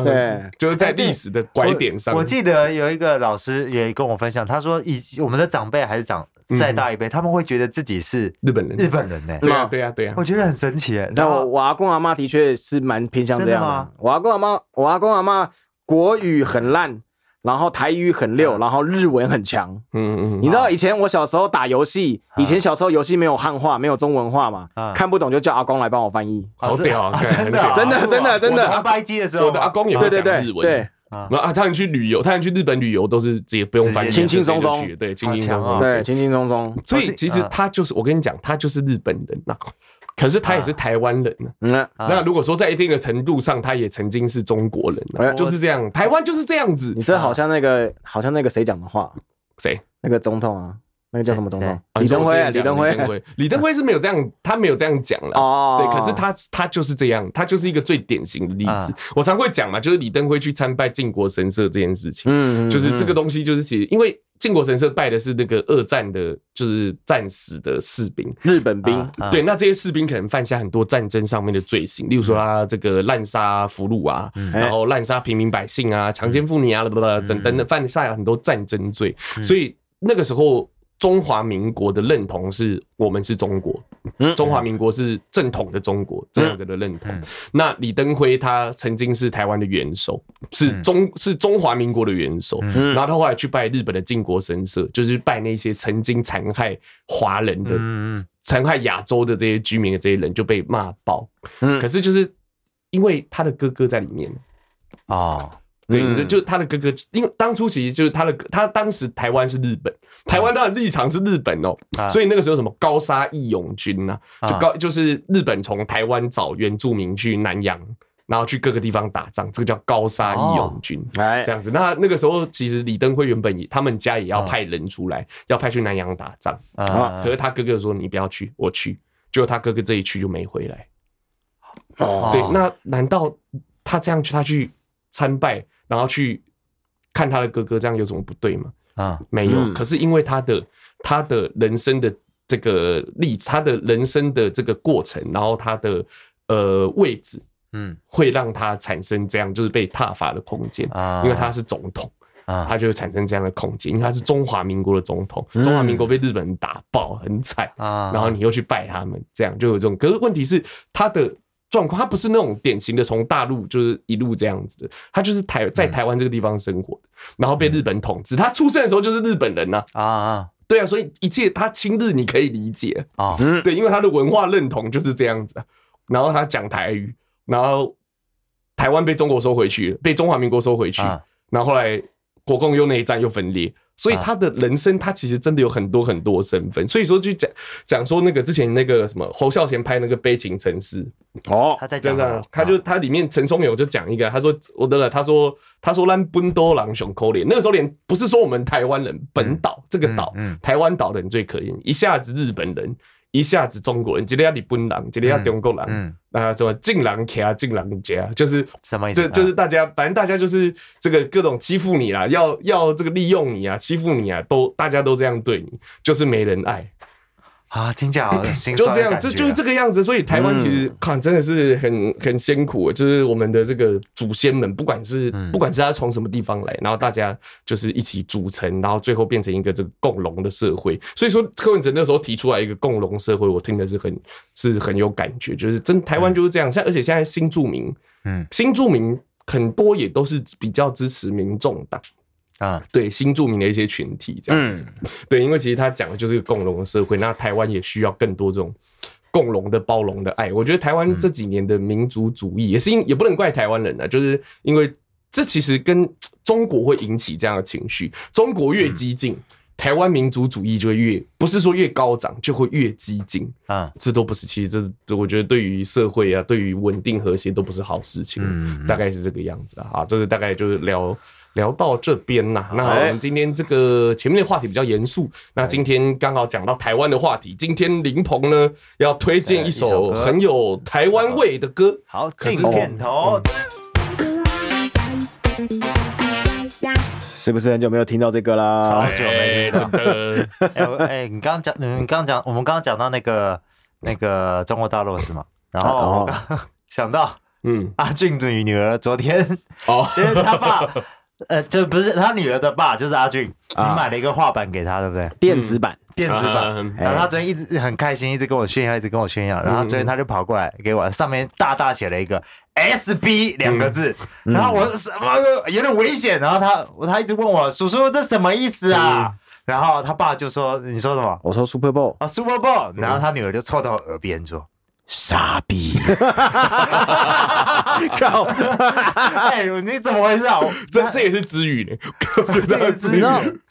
B: 对，
A: 就是在历史的拐点上。
C: 我记得有一个老师也跟我分享，他说以我们的长辈还是长再大一辈，他们会觉得自己是
A: 日本人，
C: 日本人呢。
A: 对啊，对啊，对啊。
C: 我觉得很神奇。
B: 但我我阿公阿妈的确是蛮偏向这样的。我阿公阿妈，我阿公阿妈国语很烂。然后台语很溜，然后日文很强。嗯嗯，你知道以前我小时候打游戏，以前小时候游戏没有汉化，没有中文化嘛，看不懂就叫阿公来帮我翻译。
A: 好屌啊！
B: 真的真的真的真的。
C: 打白机的时候，
A: 我的阿公也会讲日文。
B: 对
A: 啊，他们去旅游，他们去日本旅游都是直接不用翻译，
B: 轻轻松松。
A: 对，轻轻松松。
B: 对，轻轻松松。
A: 所以其实他就是，我跟你讲，他就是日本人呐。可是他也是台湾人呢。那如果说在一定的程度上，他也曾经是中国人，就是这样。台湾就是这样子。
B: 你这好像那个，好像那个谁讲的话？
A: 谁？
B: 那个总统啊？那个叫什么总统？李登辉。李登辉。
A: 李登辉是没有这样，他没有这样讲了。哦。对，可是他他就是这样，他就是一个最典型的例子。我常会讲嘛，就是李登辉去参拜靖国神社这件事情。嗯。就是这个东西，就是其实因为。靖国神社拜的是那个二战的，就是战死的士兵，
B: 日本兵。
A: 对，那这些士兵可能犯下很多战争上面的罪行，例如说他这个滥杀俘虏啊，然后滥杀平民百姓啊，强奸妇女啊，等等的，犯下很多战争罪。所以那个时候。中华民国的认同是我们是中国，中华民国是正统的中国这样子的认同。那李登辉他曾经是台湾的元首，是中是中华民国的元首，然后他后来去拜日本的靖国神社，就是拜那些曾经残害华人的、残害亚洲的这些居民的这些人，就被骂爆。可是就是因为他的哥哥在里面。啊。对，就他的哥哥，因为当初其实就是他的，他当时台湾是日本，台湾他的立场是日本哦，所以那个时候什么高沙义勇军呐，就高就是日本从台湾找原住民去南洋，然后去各个地方打仗，这个叫高沙义勇军，这样子。那那个时候其实李登辉原本也他们家也要派人出来，要派去南洋打仗啊，可是他哥哥说你不要去，我去，结果他哥哥这一去就没回来。哦，对，那难道他这样去，他去参拜？然后去看他的哥哥，这样有什么不对吗？啊，没有。可是因为他的他的人生的这个历，他的人生的这个过程，然后他的呃位置，嗯，会让他产生这样就是被踏伐的空间啊。因为他是总统啊，他就会产生这样的空间。因为他是中华民国的总统，中华民国被日本人打爆很惨啊，然后你又去拜他们，这样就有这种。可是问题是他的。状况，他不是那种典型的从大陆就是一路这样子的，他就是台在台湾这个地方生活的，然后被日本统治。他出生的时候就是日本人呐啊啊，对啊，所以一切他亲日你可以理解啊，对，因为他的文化认同就是这样子。然后他讲台语，然后台湾被中国收回去了，被中华民国收回去，然后后来国共又内战又分裂。所以他的人生，他其实真的有很多很多身份。所以说，就讲讲说那个之前那个什么侯孝贤拍那个《悲情城市》哦，他在讲，他就他里面陈松勇就讲一个，他说我得了，他说他说咱本岛人上可怜，那个时候连不是说我们台湾人本岛这个岛，台湾岛的人最可怜，一下子日本人。一下子中国人，今天要日本人，今天要中国人，嗯，啊，什么进狼卡进狼家，就是什么意思？就就是大家，反正大家就是这个各种欺负你啦，要要这个利用你啊，欺负你啊，都大家都这样对你，就是没人爱。
C: 啊，听起来好心
A: 就这样，就就是这个样子。所以台湾其实看真的是很很辛苦，就是我们的这个祖先们，不管是不管是他从什么地方来，然后大家就是一起组成，然后最后变成一个这个共荣的社会。所以说柯文哲那时候提出来一个共荣社会，我听的是很是很有感觉，就是真台湾就是这样。像而且现在新住民，嗯，新住民很多也都是比较支持民众党。啊，对新住民的一些群体这样子，嗯、对，因为其实他讲的就是一个共荣的社会，那台湾也需要更多这种共荣的、包容的爱。我觉得台湾这几年的民族主义也是因，也不能怪台湾人啊，就是因为这其实跟中国会引起这样的情绪，中国越激进，嗯、台湾民族主义就会越不是说越高涨，就会越激进。啊，这都不是，其实这我觉得对于社会啊，对于稳定和谐都不是好事情，嗯，大概是这个样子啊，这个大概就是聊。聊到这边呐，那我们今天这个前面的话题比较严肃，那今天刚好讲到台湾的话题，今天林鹏呢要推荐一首很有台湾味的歌，
C: 好，进片头，
B: 是不是很久没有听到这个啦？
C: 超久没听到。哎，<laughs> 你刚刚讲，你刚刚讲，我们刚刚讲到那个那个中国大陆是吗？然后我 <laughs> 想到，嗯，阿俊的女儿昨天哦，<laughs> 因为他爸，呃，这不是他女儿的爸，就是阿俊，你买了一个画板给他，对不对？
B: 电子版，
C: 电子版。然后他昨天一直很开心，一直跟我炫耀，一直跟我炫耀。然后昨天他就跑过来给我，上面大大写了一个 SB 两个字。然后我什么有点危险。然后他他一直问我叔叔这什么意思啊？然后他爸就说：“你说什么？”
B: 我说 Super Bowl
C: 啊，Super Bowl。然后他女儿就凑到我耳边说。傻逼！靠！<laughs> 哎，你怎么回事啊？
A: 这这也是词语呢，<laughs>
C: 这也是知语。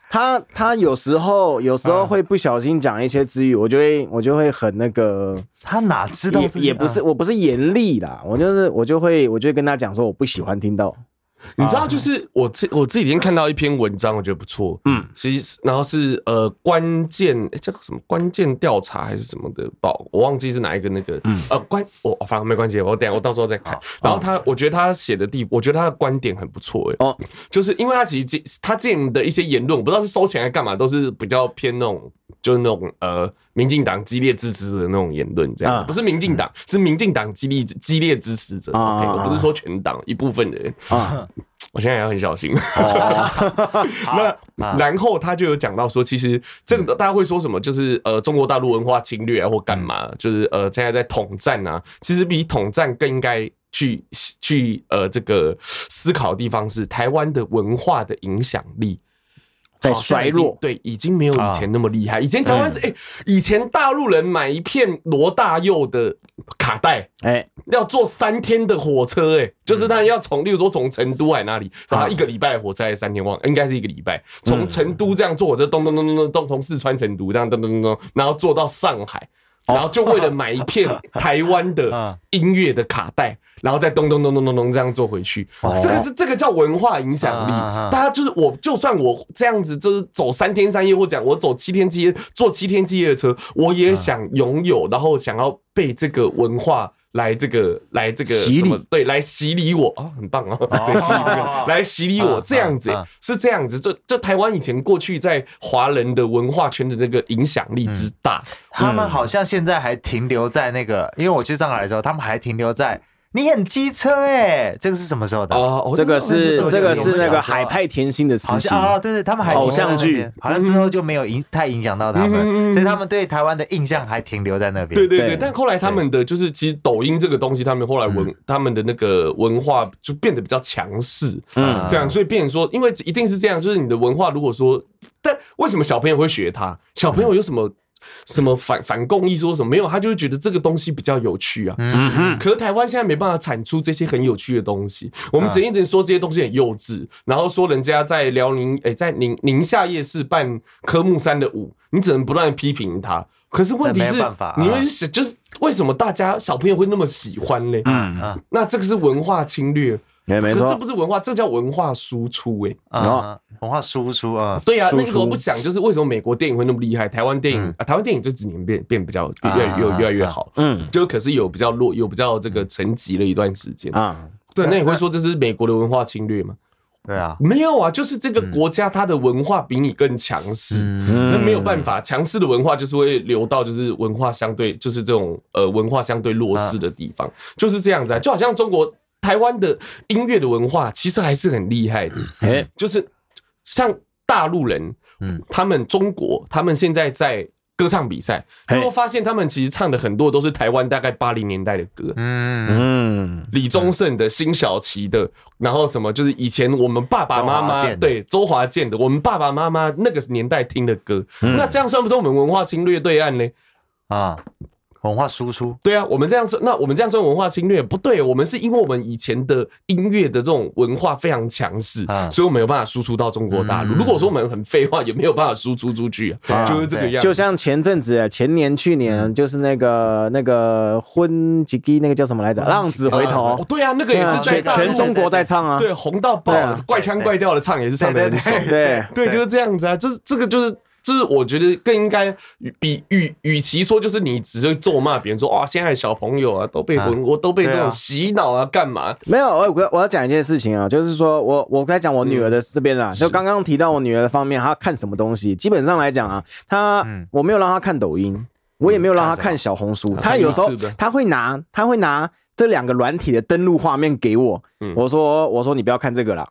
B: 他他有时候有时候会不小心讲一些词语，我就会我就会很那个。
C: 他哪知道？
B: 也不是，我不是严厉啦，我就是我就会我就会跟他讲说，我不喜欢听到。<laughs>
A: 你知道，就是我这我这几天看到一篇文章，我觉得不错。嗯，其实然后是呃关键，哎、欸，叫什么关键调查还是什么的报，我忘记是哪一个那个。嗯，呃关我反正没关系，我等下我到时候再看。然后他，我觉得他写的地，我觉得他的观点很不错。哎，哦，就是因为他其实他之前的一些言论，我不知道是收钱还是干嘛，都是比较偏那种。就是那种呃，民进党激烈支持的那种言论，这样。不是民进党，是民进党激烈激烈支持者。我不是说全党一部分的人。啊，<laughs> 我现在也要很小心。<laughs> 那然后他就有讲到说，其实这个大家会说什么，就是呃，中国大陆文化侵略啊，或干嘛，就是呃，现在在统战啊，其实比统战更应该去去呃这个思考的地方是台湾的文化的影响力。
B: 在衰弱，
A: 对，已经没有以前那么厉害。以前台湾是哎，以前大陆人买一片罗大佑的卡带，哎，要坐三天的火车，哎，就是他要从，例如说从成都还那里，他一个礼拜火车还是三天，忘，应该是一个礼拜，从成都这样坐火车，咚咚咚咚咚咚，从四川成都这样咚咚咚咚，然后坐到上海。然后就为了买一片台湾的 <laughs> 音乐的卡带，然后再咚咚咚咚咚咚这样做回去，这个是这个叫文化影响力。大家就是我，就算我这样子就是走三天三夜，或讲我走七天七夜，坐七天七夜的车，我也想拥有，然后想要被这个文化。来这个，来这个
B: 洗礼，
A: 对，来洗礼我啊，很棒啊，<laughs> 对，洗礼这个，来洗礼我，这样子是这样子，就就台湾以前过去在华人的文化圈的那个影响力之大，
C: 他们好像现在还停留在那个，因为我去上海的时候，他们还停留在。你很机车哎，这个是什么时候的？
B: 哦，这个是这个是那个海派甜心的时期
C: 哦，对对，他们还
B: 偶像剧，
C: 好像之后就没有影太影响到他们，所以他们对台湾的印象还停留在那边。
A: 对对对，但后来他们的就是其实抖音这个东西，他们后来文他们的那个文化就变得比较强势，嗯，这样，所以变成说，因为一定是这样，就是你的文化如果说，但为什么小朋友会学他？小朋友有什么？什么反反共义说什么没有？他就会觉得这个东西比较有趣啊。嗯哼。可是台湾现在没办法产出这些很有趣的东西。我们只一直说这些东西很幼稚，然后说人家在辽宁诶，在宁宁夏夜市办科目三的舞，你只能不断批评他。可是问题是，你会想就是为什么大家小朋友会那么喜欢嘞？嗯嗯。那这个是文化侵略。
B: 没没错，
A: 这不是文化，这叫文化输出哎、欸。
C: 啊，文化输出啊。
A: 对啊，那个时候不想，就是为什么美国电影会那么厉害，台湾电影、嗯、啊，台湾电影这几年变变比较越来越越来越好。嗯，就可是有比较弱，有比较这个沉寂了一段时间啊。对，那你会说这是美国的文化侵略吗？
C: 对啊，
A: 没有啊，就是这个国家它的文化比你更强势，嗯、那没有办法，强势的文化就是会流到就是文化相对就是这种呃文化相对弱势的地方，啊、就是这样子，啊，就好像中国。台湾的音乐的文化其实还是很厉害的，哎，就是像大陆人，嗯，他们中国，他们现在在歌唱比赛，然后发现他们其实唱的很多都是台湾大概八零年代的歌，嗯嗯，李宗盛的、辛晓琪的，然后什么就是以前我们爸爸妈妈对周华健的，我们爸爸妈妈那个年代听的歌，那这样算不算我们文化侵略对岸呢？啊？
C: 文化输出，
A: 对啊，我们这样说，那我们这样说文化侵略不对，我们是因为我们以前的音乐的这种文化非常强势，啊、所以我们没有办法输出到中国大陆。嗯、如果说我们很废话，也没有办法输出出去，啊、就是这个样。
B: 就像前阵子，前年、去年，就是那个那个婚几季那个叫什么来着？浪子回头。
A: 哦，对啊，那个也是全
B: 全中国在唱啊，
A: 对，红到爆，怪腔怪调的唱也是唱的很爽，
B: 对
A: 对，就是这样子啊，就是这个就是。就是我觉得更应该比与与其说就是你只是咒骂别人说啊，现在小朋友啊都被文，我都被这种洗脑啊，干嘛？
B: 没有，我我我要讲一件事情啊，就是说我我该讲我女儿的这边啊，就刚刚提到我女儿的方面，她看什么东西，基本上来讲啊，她我没有让她看抖音，我也没有让她看小红书。她有时候她会拿她会拿这两个软体的登录画面给我，我说我说你不要看这个了。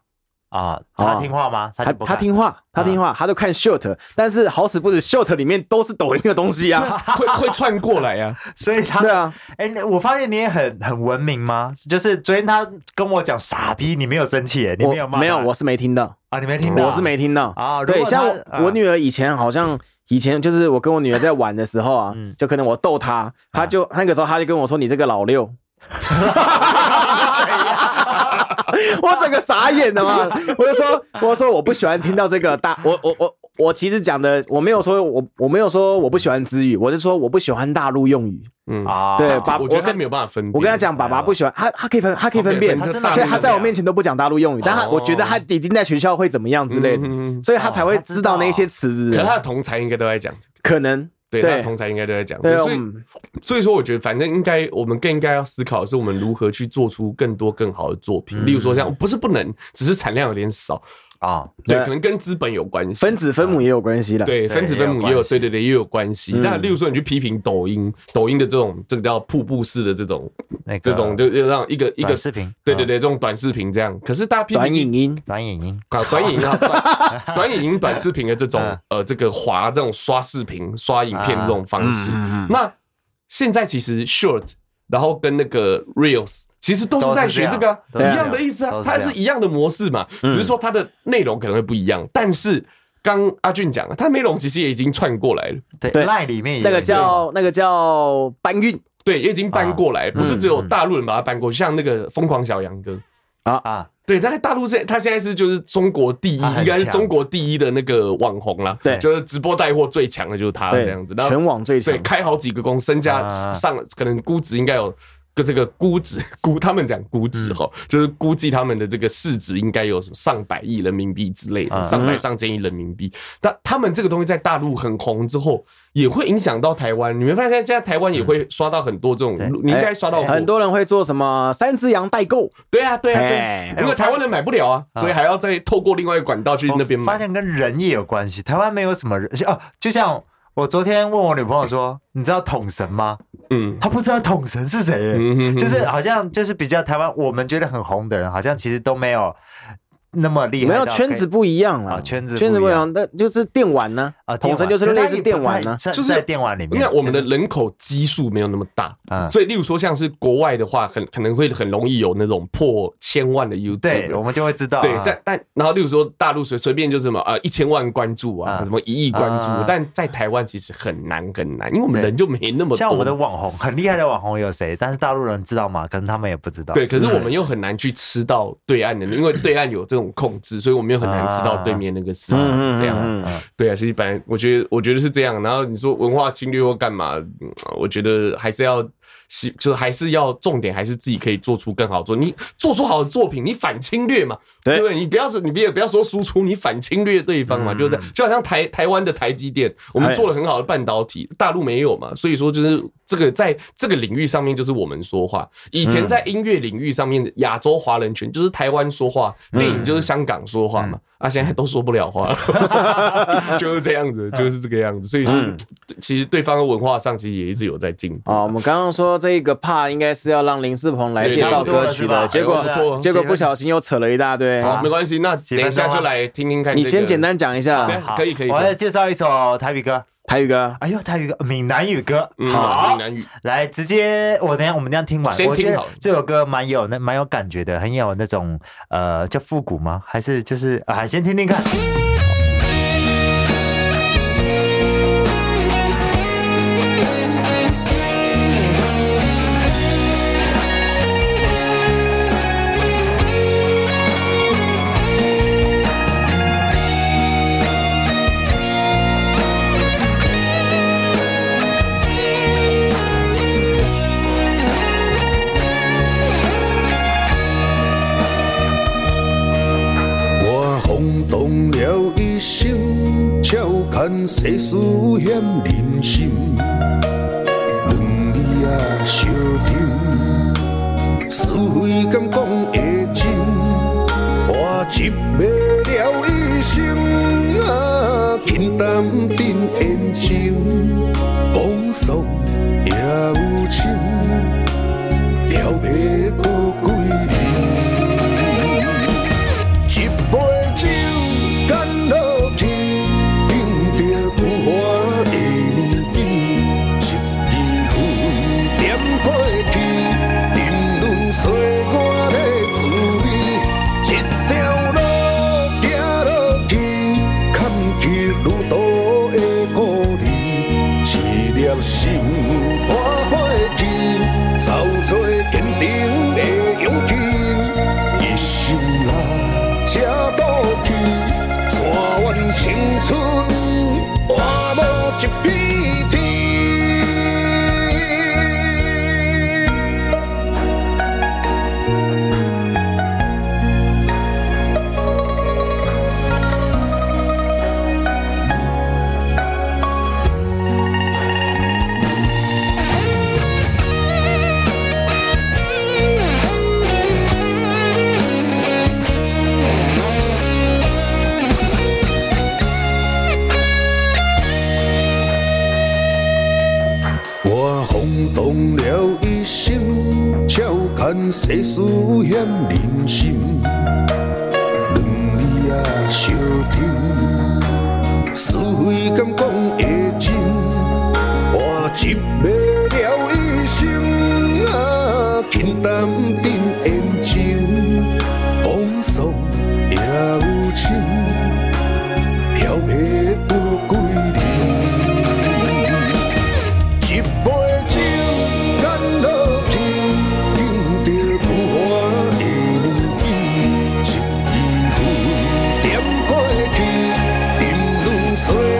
C: 啊，他听话吗？他
B: 他听话，他听话，他都看 short，但是好死不死，short 里面都是抖音的东西啊，<laughs>
A: 会会串过来呀，<laughs>
C: 所以他
B: 对啊，
C: 哎，我发现你也很很文明吗？就是昨天他跟我讲傻逼，你没有生气，你没有吗？
B: 没有，我是没听到
C: 啊，你没听到，
B: 我是没听到啊。对，像我女儿以前好像以前就是我跟我女儿在玩的时候啊，就可能我逗她，她就那个时候她就跟我说：“你这个老六。” <laughs> <laughs> 我整个傻眼了嘛！我就说，我说我不喜欢听到这个大，我我我我其实讲的我没有说我我没有说我不喜欢支语，我是说我不喜欢大陆用语。嗯啊，对，爸，
A: 我觉得他没有办法分辨。
B: 我跟他讲，爸爸不喜欢他，他可以分，他可以分辨，所以他在我面前都不讲大陆用语，但他我觉得他一定在学校会怎么样之类的，所以他才会知道那些词。
A: 可他的同才应该都在讲，
B: 可能。
A: 对，他同才应该都在讲，所以所以说，我觉得反正应该，我们更应该要思考的是，我们如何去做出更多更好的作品。例如说，像不是不能，只是产量有点少啊。对，可能跟资本有关系，
B: 分子分母也有关系的。
A: 对，分子分母也有，对对对，也有关系。但例如说，你去批评抖音，抖音的这种这个叫瀑布式的这种，这种就就让一个一个
C: 视频，
A: 对对对，这种短视频这样。可是大家批评
B: 短影音，
C: 短影音，
A: 短影音，<laughs> 短影音、短视频的这种呃，这个滑这种刷视频、刷影片这种方式。那现在其实 short，然后跟那个 reels。其实都是在学这个一样的意思啊，它是一样的模式嘛，只是说它的内容可能会不一样。但是刚阿俊讲了，它内容其实也已经串过来了。
C: 对，赖里面
B: 那个叫那个叫搬运，
A: 对，也已经搬过来，不是只有大陆人把它搬过去，像那个疯狂小杨哥。啊。啊，对，他在大陆是，他现在是就是中国第一，应该是中国第一的那个网红了。对，就是直播带货最强的就是他这样子，
B: 全网最强，
A: 对，开好几个工，身家上可能估值应该有。个这个估值 <laughs> 估，他们讲估值哈，就是估计他们的这个市值应该有什么上百亿人民币之类的，上百上千亿人民币。但他们这个东西在大陆很红之后，也会影响到台湾。你们发现现在台湾也会刷到很多这种，你应该刷到
B: 很多人会做什么三只羊代购？
A: 对啊，对啊，对，因为台湾人买不了啊，所以还要再透过另外一个管道去那边买。
C: 发现跟人也有关系，台湾没有什么人哦，就像。我昨天问我女朋友说：“你知道统神吗？”嗯，她不知道统神是谁，就是好像就是比较台湾我们觉得很红的人，好像其实都没有。那么厉害，没有
B: 圈子不一样了，圈子圈子不一样，那就是电玩呢啊，统称就是类似电玩呢，
C: 就是在电玩里面。
A: 因为我们的人口基数没有那么大，所以例如说像是国外的话，很可能会很容易有那种破千万的 YouTube，
C: 对，我们就会知道。
A: 对，在但然后例如说大陆随随便就是什么呃一千万关注啊，什么一亿关注，但在台湾其实很难很难，因为我们人就没那么多。
C: 像我们的网红很厉害的网红有谁？但是大陆人知道吗？可能他们也不知道。
A: 对，可是我们又很难去吃到对岸的，因为对岸有这种控制，所以我们。没有很难吃到对面那个市场这样子，对啊，所以本来我觉得，我觉得是这样。然后你说文化侵略或干嘛，我觉得还是要。是，就是还是要重点，还是自己可以做出更好做。你做出好的作品，你反侵略嘛？对不对？你不要是，你别不要说输出，你反侵略对方嘛？就是就好像台台湾的台积电，我们做了很好的半导体，大陆没有嘛？所以说就是这个在这个领域上面，就是我们说话。以前在音乐领域上面，亚洲华人圈就是台湾说话，电影就是香港说话嘛。啊，现在都说不了话了，<laughs> 就是这样子，就是这个样子。所以说，<tsk> 其实对方的文化上其实也一直有在进步。
B: 啊，我们刚刚说。这个 part 应该是要让林世鹏来介绍歌曲的，结果结果不小心又扯了一大堆。
A: 好，没关系，那等一下就来听听看。
B: 你先简单讲一下，
A: 可以可以。
C: 我再介绍一首台语歌，
B: 台语歌。
C: 哎呦，台语歌，闽南语歌。好，
A: 闽南语。
C: 来，直接我等下我们这样听完，我觉得这首歌蛮有那蛮有感觉的，很有那种呃叫复古吗？还是就是啊，先听听看。世事险人心，两字仔相拼，是非敢讲会真，我一袂了一生啊，轻淡定安静，往事。
D: 世
C: soy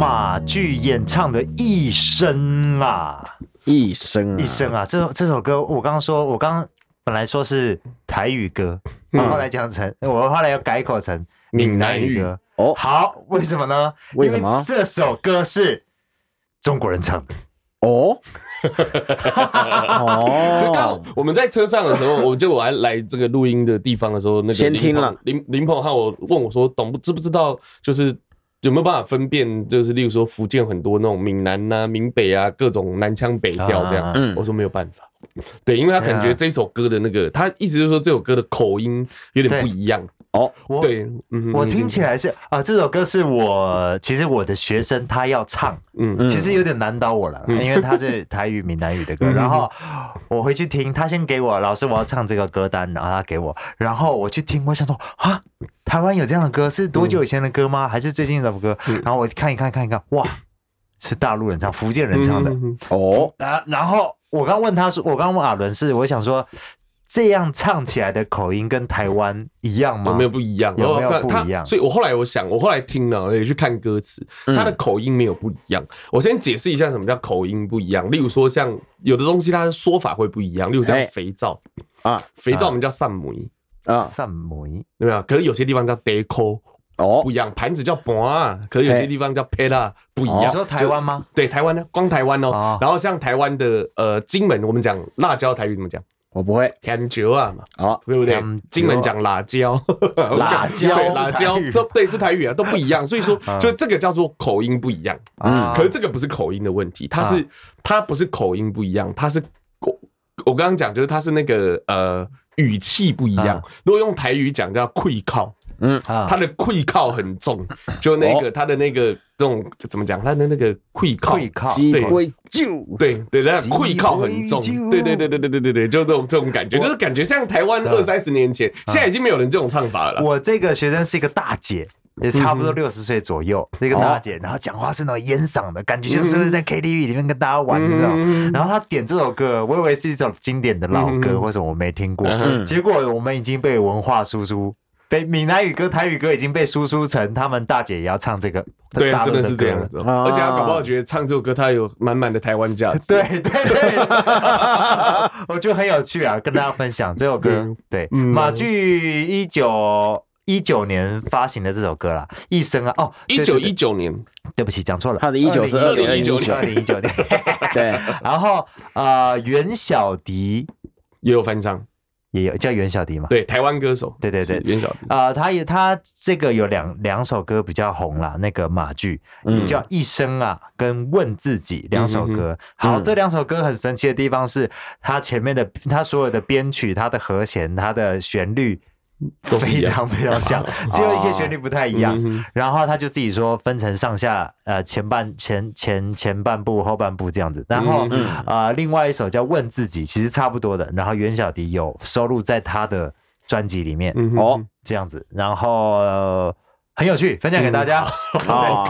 C: 马具演唱的《一生》啊，
B: 一生，
C: 一生啊！这这首歌，我刚刚说，我刚本来说是台语歌。我后来讲成，我后来要改口成闽南语歌。哦，好，为什么呢？
B: 为什么？
C: 这首歌是中国人唱的。
B: 哦，<laughs>
A: 哦，刚刚我们在车上的时候，我就我还来这个录音的地方的时候，那个
B: 先听了
A: 林林鹏和我问我说，懂不知不知道？就是有没有办法分辨？就是例如说福建很多那种闽南呐、闽北啊，各种南腔北调这样。嗯，我说没有办法。<laughs> 对，因为他感觉这首歌的那个，他意思就是说这首歌的口音有点不一样。哦。对，
C: 我听起来是啊，这首歌是我其实我的学生他要唱，嗯，其实有点难倒我了，因为他是台语闽南语的歌，<laughs> 然后我回去听，他先给我老师我要唱这个歌单，然后他给我，然后我去听，我想说啊，台湾有这样的歌是多久以前的歌吗？还是最近的歌？然后我看一看看一看，哇，是大陆人唱，福建人唱的。哦，然然后。我刚问他说，我刚问阿伦是，我想说，这样唱起来的口音跟台湾一样吗？
A: 有没有不一样？
C: 有没有不一样？
A: 所以我后来我想，我后来听了也去看歌词，他的口音没有不一样。我先解释一下什么叫口音不一样。例如说，像有的东西它的说法会不一样。例如像肥皂啊，肥皂我们叫扇梅啊，
C: 扇梅
A: 对吧？可是有些地方叫 deco。哦，不一样，盘子叫盘啊，可是有些地方叫配啦，不一样。
C: 你说台湾吗？
A: 对，台湾呢，光台湾哦。然后像台湾的呃金门，我们讲辣椒台语怎么讲？
B: 我不会
A: ，can 椒啊嘛，
B: 好，
A: 对不对？金门讲辣椒，<laughs>
B: 辣椒，
A: 辣椒 <laughs> 都对，是台语啊，都不一样。<laughs> 所以说，就这个叫做口音不一样。嗯，可是这个不是口音的问题，它是它不是口音不一样，它是我我刚刚讲就是它是那个呃语气不一样。如果用台语讲叫愧靠。嗯，他的愧靠很重，<laughs> 就那个他的那个这种怎么讲？他的那个愧靠，
C: 愧靠，
A: 对，对对，那愧靠很重，对对对对对对对对，就这种这种感觉，就是感觉像台湾二三十年前，现在已经没有人这种唱法了。
C: 我这个学生是一个大姐，也差不多六十岁左右，那个大姐，然后讲话是那种烟嗓的感觉，就是在 KTV 里面跟大家玩那种。然后他点这首歌，我以为是一首经典的老歌，为什么我没听过？结果我们已经被文化输出。被闽南语歌、台语歌已经被输出成他们大姐也要唱这个，
A: 对，真的是这样子。而且他搞不好觉得唱这首歌，他有满满的台湾价值。
C: 对 <laughs> 对对，<laughs> 我觉得很有趣啊，跟大家分享这首歌。对，马具一九一九年发行的这首歌啦，一生啊，哦，
A: 一九一九年，
C: 对不起，讲错了，
B: 他的一九是二零一九。年。
C: 二零一九年。<laughs> 对，然后啊，袁小迪。
A: 也有翻唱。
C: 也有叫袁小迪嘛？
A: 对，台湾歌手。
C: 对对对，
A: 袁小迪
C: 啊，他也他这个有两两首歌比较红啦，那个马剧，也叫一生啊，跟问自己两首歌。好，这两首歌很神奇的地方是，他前面的他所有的编曲、他的和弦、他的旋律。都非常非常像，<laughs> 只有一些旋律不太一样。然后他就自己说分成上下，呃，前半前前前半部后半部这样子。然后啊，另外一首叫《问自己》，其实差不多的。然后袁小迪有收录在他的专辑里面哦，这样子。然后很有趣，分享给大家。<laughs> 好。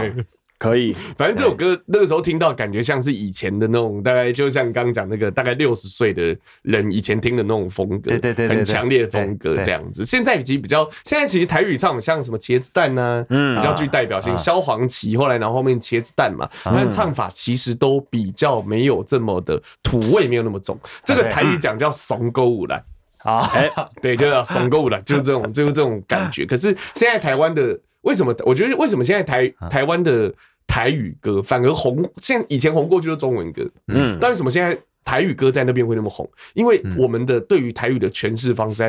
A: 可以，<laughs> 反正这首歌那个时候听到，感觉像是以前的那种，大概就像刚刚讲那个大概六十岁的人以前听的那种风格，
C: 对对对，
A: 很强烈的风格这样子。现在已经比较，现在其实台语唱像什么茄子蛋呢，嗯，比较具代表性。萧煌奇后来然后后面茄子蛋嘛，但唱法其实都比较没有这么的土味，没有那么重。这个台语讲叫怂歌舞啦，啊，<laughs> 哎，对，就叫怂歌舞啦，就是这种，就是这种感觉。<laughs> 可是现在台湾的为什么？我觉得为什么现在台台湾的台语歌反而红，现以前红过就是中文歌，嗯，但为什么现在台语歌在那边会那么红？因为我们的对于台语的诠释方式，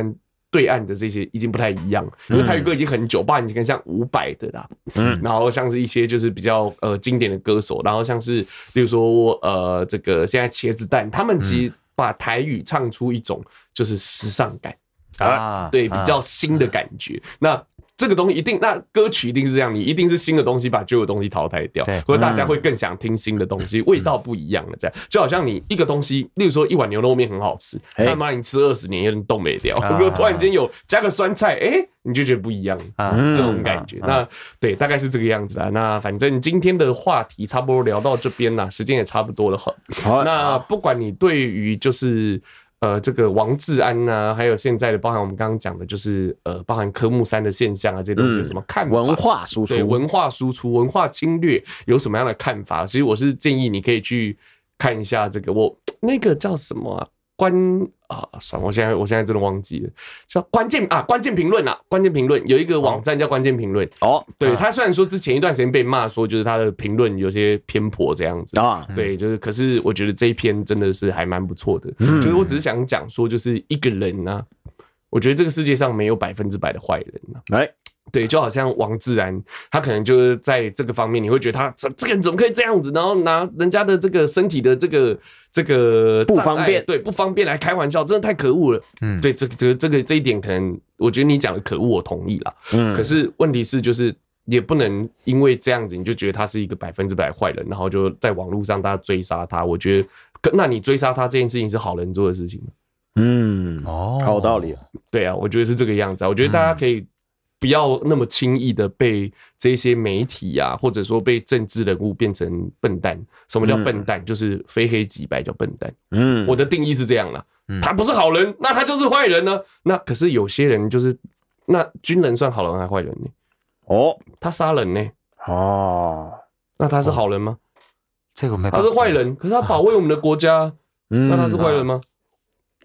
A: 对岸的这些已经不太一样，因为台语歌已经很久，八年前像伍佰的啦，嗯，然后像是一些就是比较呃经典的歌手，然后像是例如说呃这个现在茄子蛋，他们其实把台语唱出一种就是时尚感。啊，对，比较新的感觉，那。这个东西一定，那歌曲一定是这样，你一定是新的东西把旧的东西淘汰掉，或者大家会更想听新的东西，味道不一样了。这样就好像你一个东西，例如说一碗牛肉面很好吃，但妈你吃二十年有点冻没掉。如果突然间有加个酸菜，哎，你就觉得不一样，这种感觉。那对，大概是这个样子啦。那反正今天的话题差不多聊到这边啦，时间也差不多了。好，那不管你对于就是。呃，这个王志安呐、啊，还有现在的，包含我们刚刚讲的，就是呃，包含科目三的现象啊，这些东西有什么看法？
B: 文化输出，
A: 对，文化输出，文化侵略有什么样的看法？其实我是建议你可以去看一下这个，我那个叫什么啊？关啊，算了，我现在我现在真的忘记了，叫关键啊，关键评论啊，关键评论有一个网站叫关键评论哦，对，他虽然说之前一段时间被骂说就是他的评论有些偏颇这样子啊，对，就是可是我觉得这一篇真的是还蛮不错的，就是我只是想讲说就是一个人呢，我觉得这个世界上没有百分之百的坏人呢，来。对，就好像王自然，他可能就是在这个方面，你会觉得他这这个人怎么可以这样子，然后拿人家的这个身体的这个这个
B: 不方便，
A: 对不方便来开玩笑，真的太可恶了。嗯，对，这个这个这个这一点，可能我觉得你讲的可恶，我同意啦。嗯，可是问题是，就是也不能因为这样子，你就觉得他是一个百分之百坏人，然后就在网络上大家追杀他。我觉得，那你追杀他这件事情是好人做的事情吗？
B: 嗯，哦，好有道理。
A: 对啊，我觉得是这个样子。我觉得大家可以。不要那么轻易的被这些媒体啊，或者说被政治人物变成笨蛋。什么叫笨蛋？就是非黑即白叫笨蛋。嗯，我的定义是这样啦。他不是好人，那他就是坏人呢？那可是有些人就是，那军人算好人还是坏人呢？哦，他杀人呢？哦，那他是好人吗？
C: 这个没办法。
A: 他是坏人，可是他保卫我们的国家，那他是坏人吗？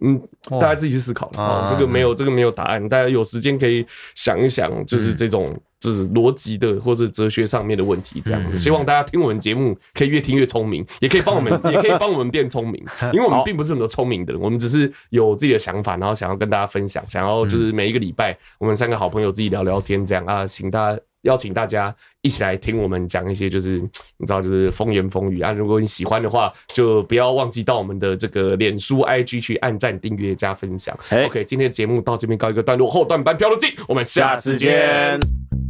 A: 嗯，大家自己去思考啊，这个没有，这个没有答案。大家有时间可以想一想，就是这种就是逻辑的或者哲学上面的问题，这样。希望大家听我们节目可以越听越聪明，<laughs> 也可以帮我们，也可以帮我们变聪明，<laughs> 因为我们并不是很多聪明的人，我们只是有自己的想法，然后想要跟大家分享，想要就是每一个礼拜我们三个好朋友自己聊聊天，这样啊，请大家邀请大家一起来听我们讲一些就是你知道就是风言风语啊。如果你喜欢的话，就不要忘记到我们的这个脸书 IG 去按赞、订阅、加分享。OK，今天的节目到这边告一个段落，后段班漂流记，我们下次见。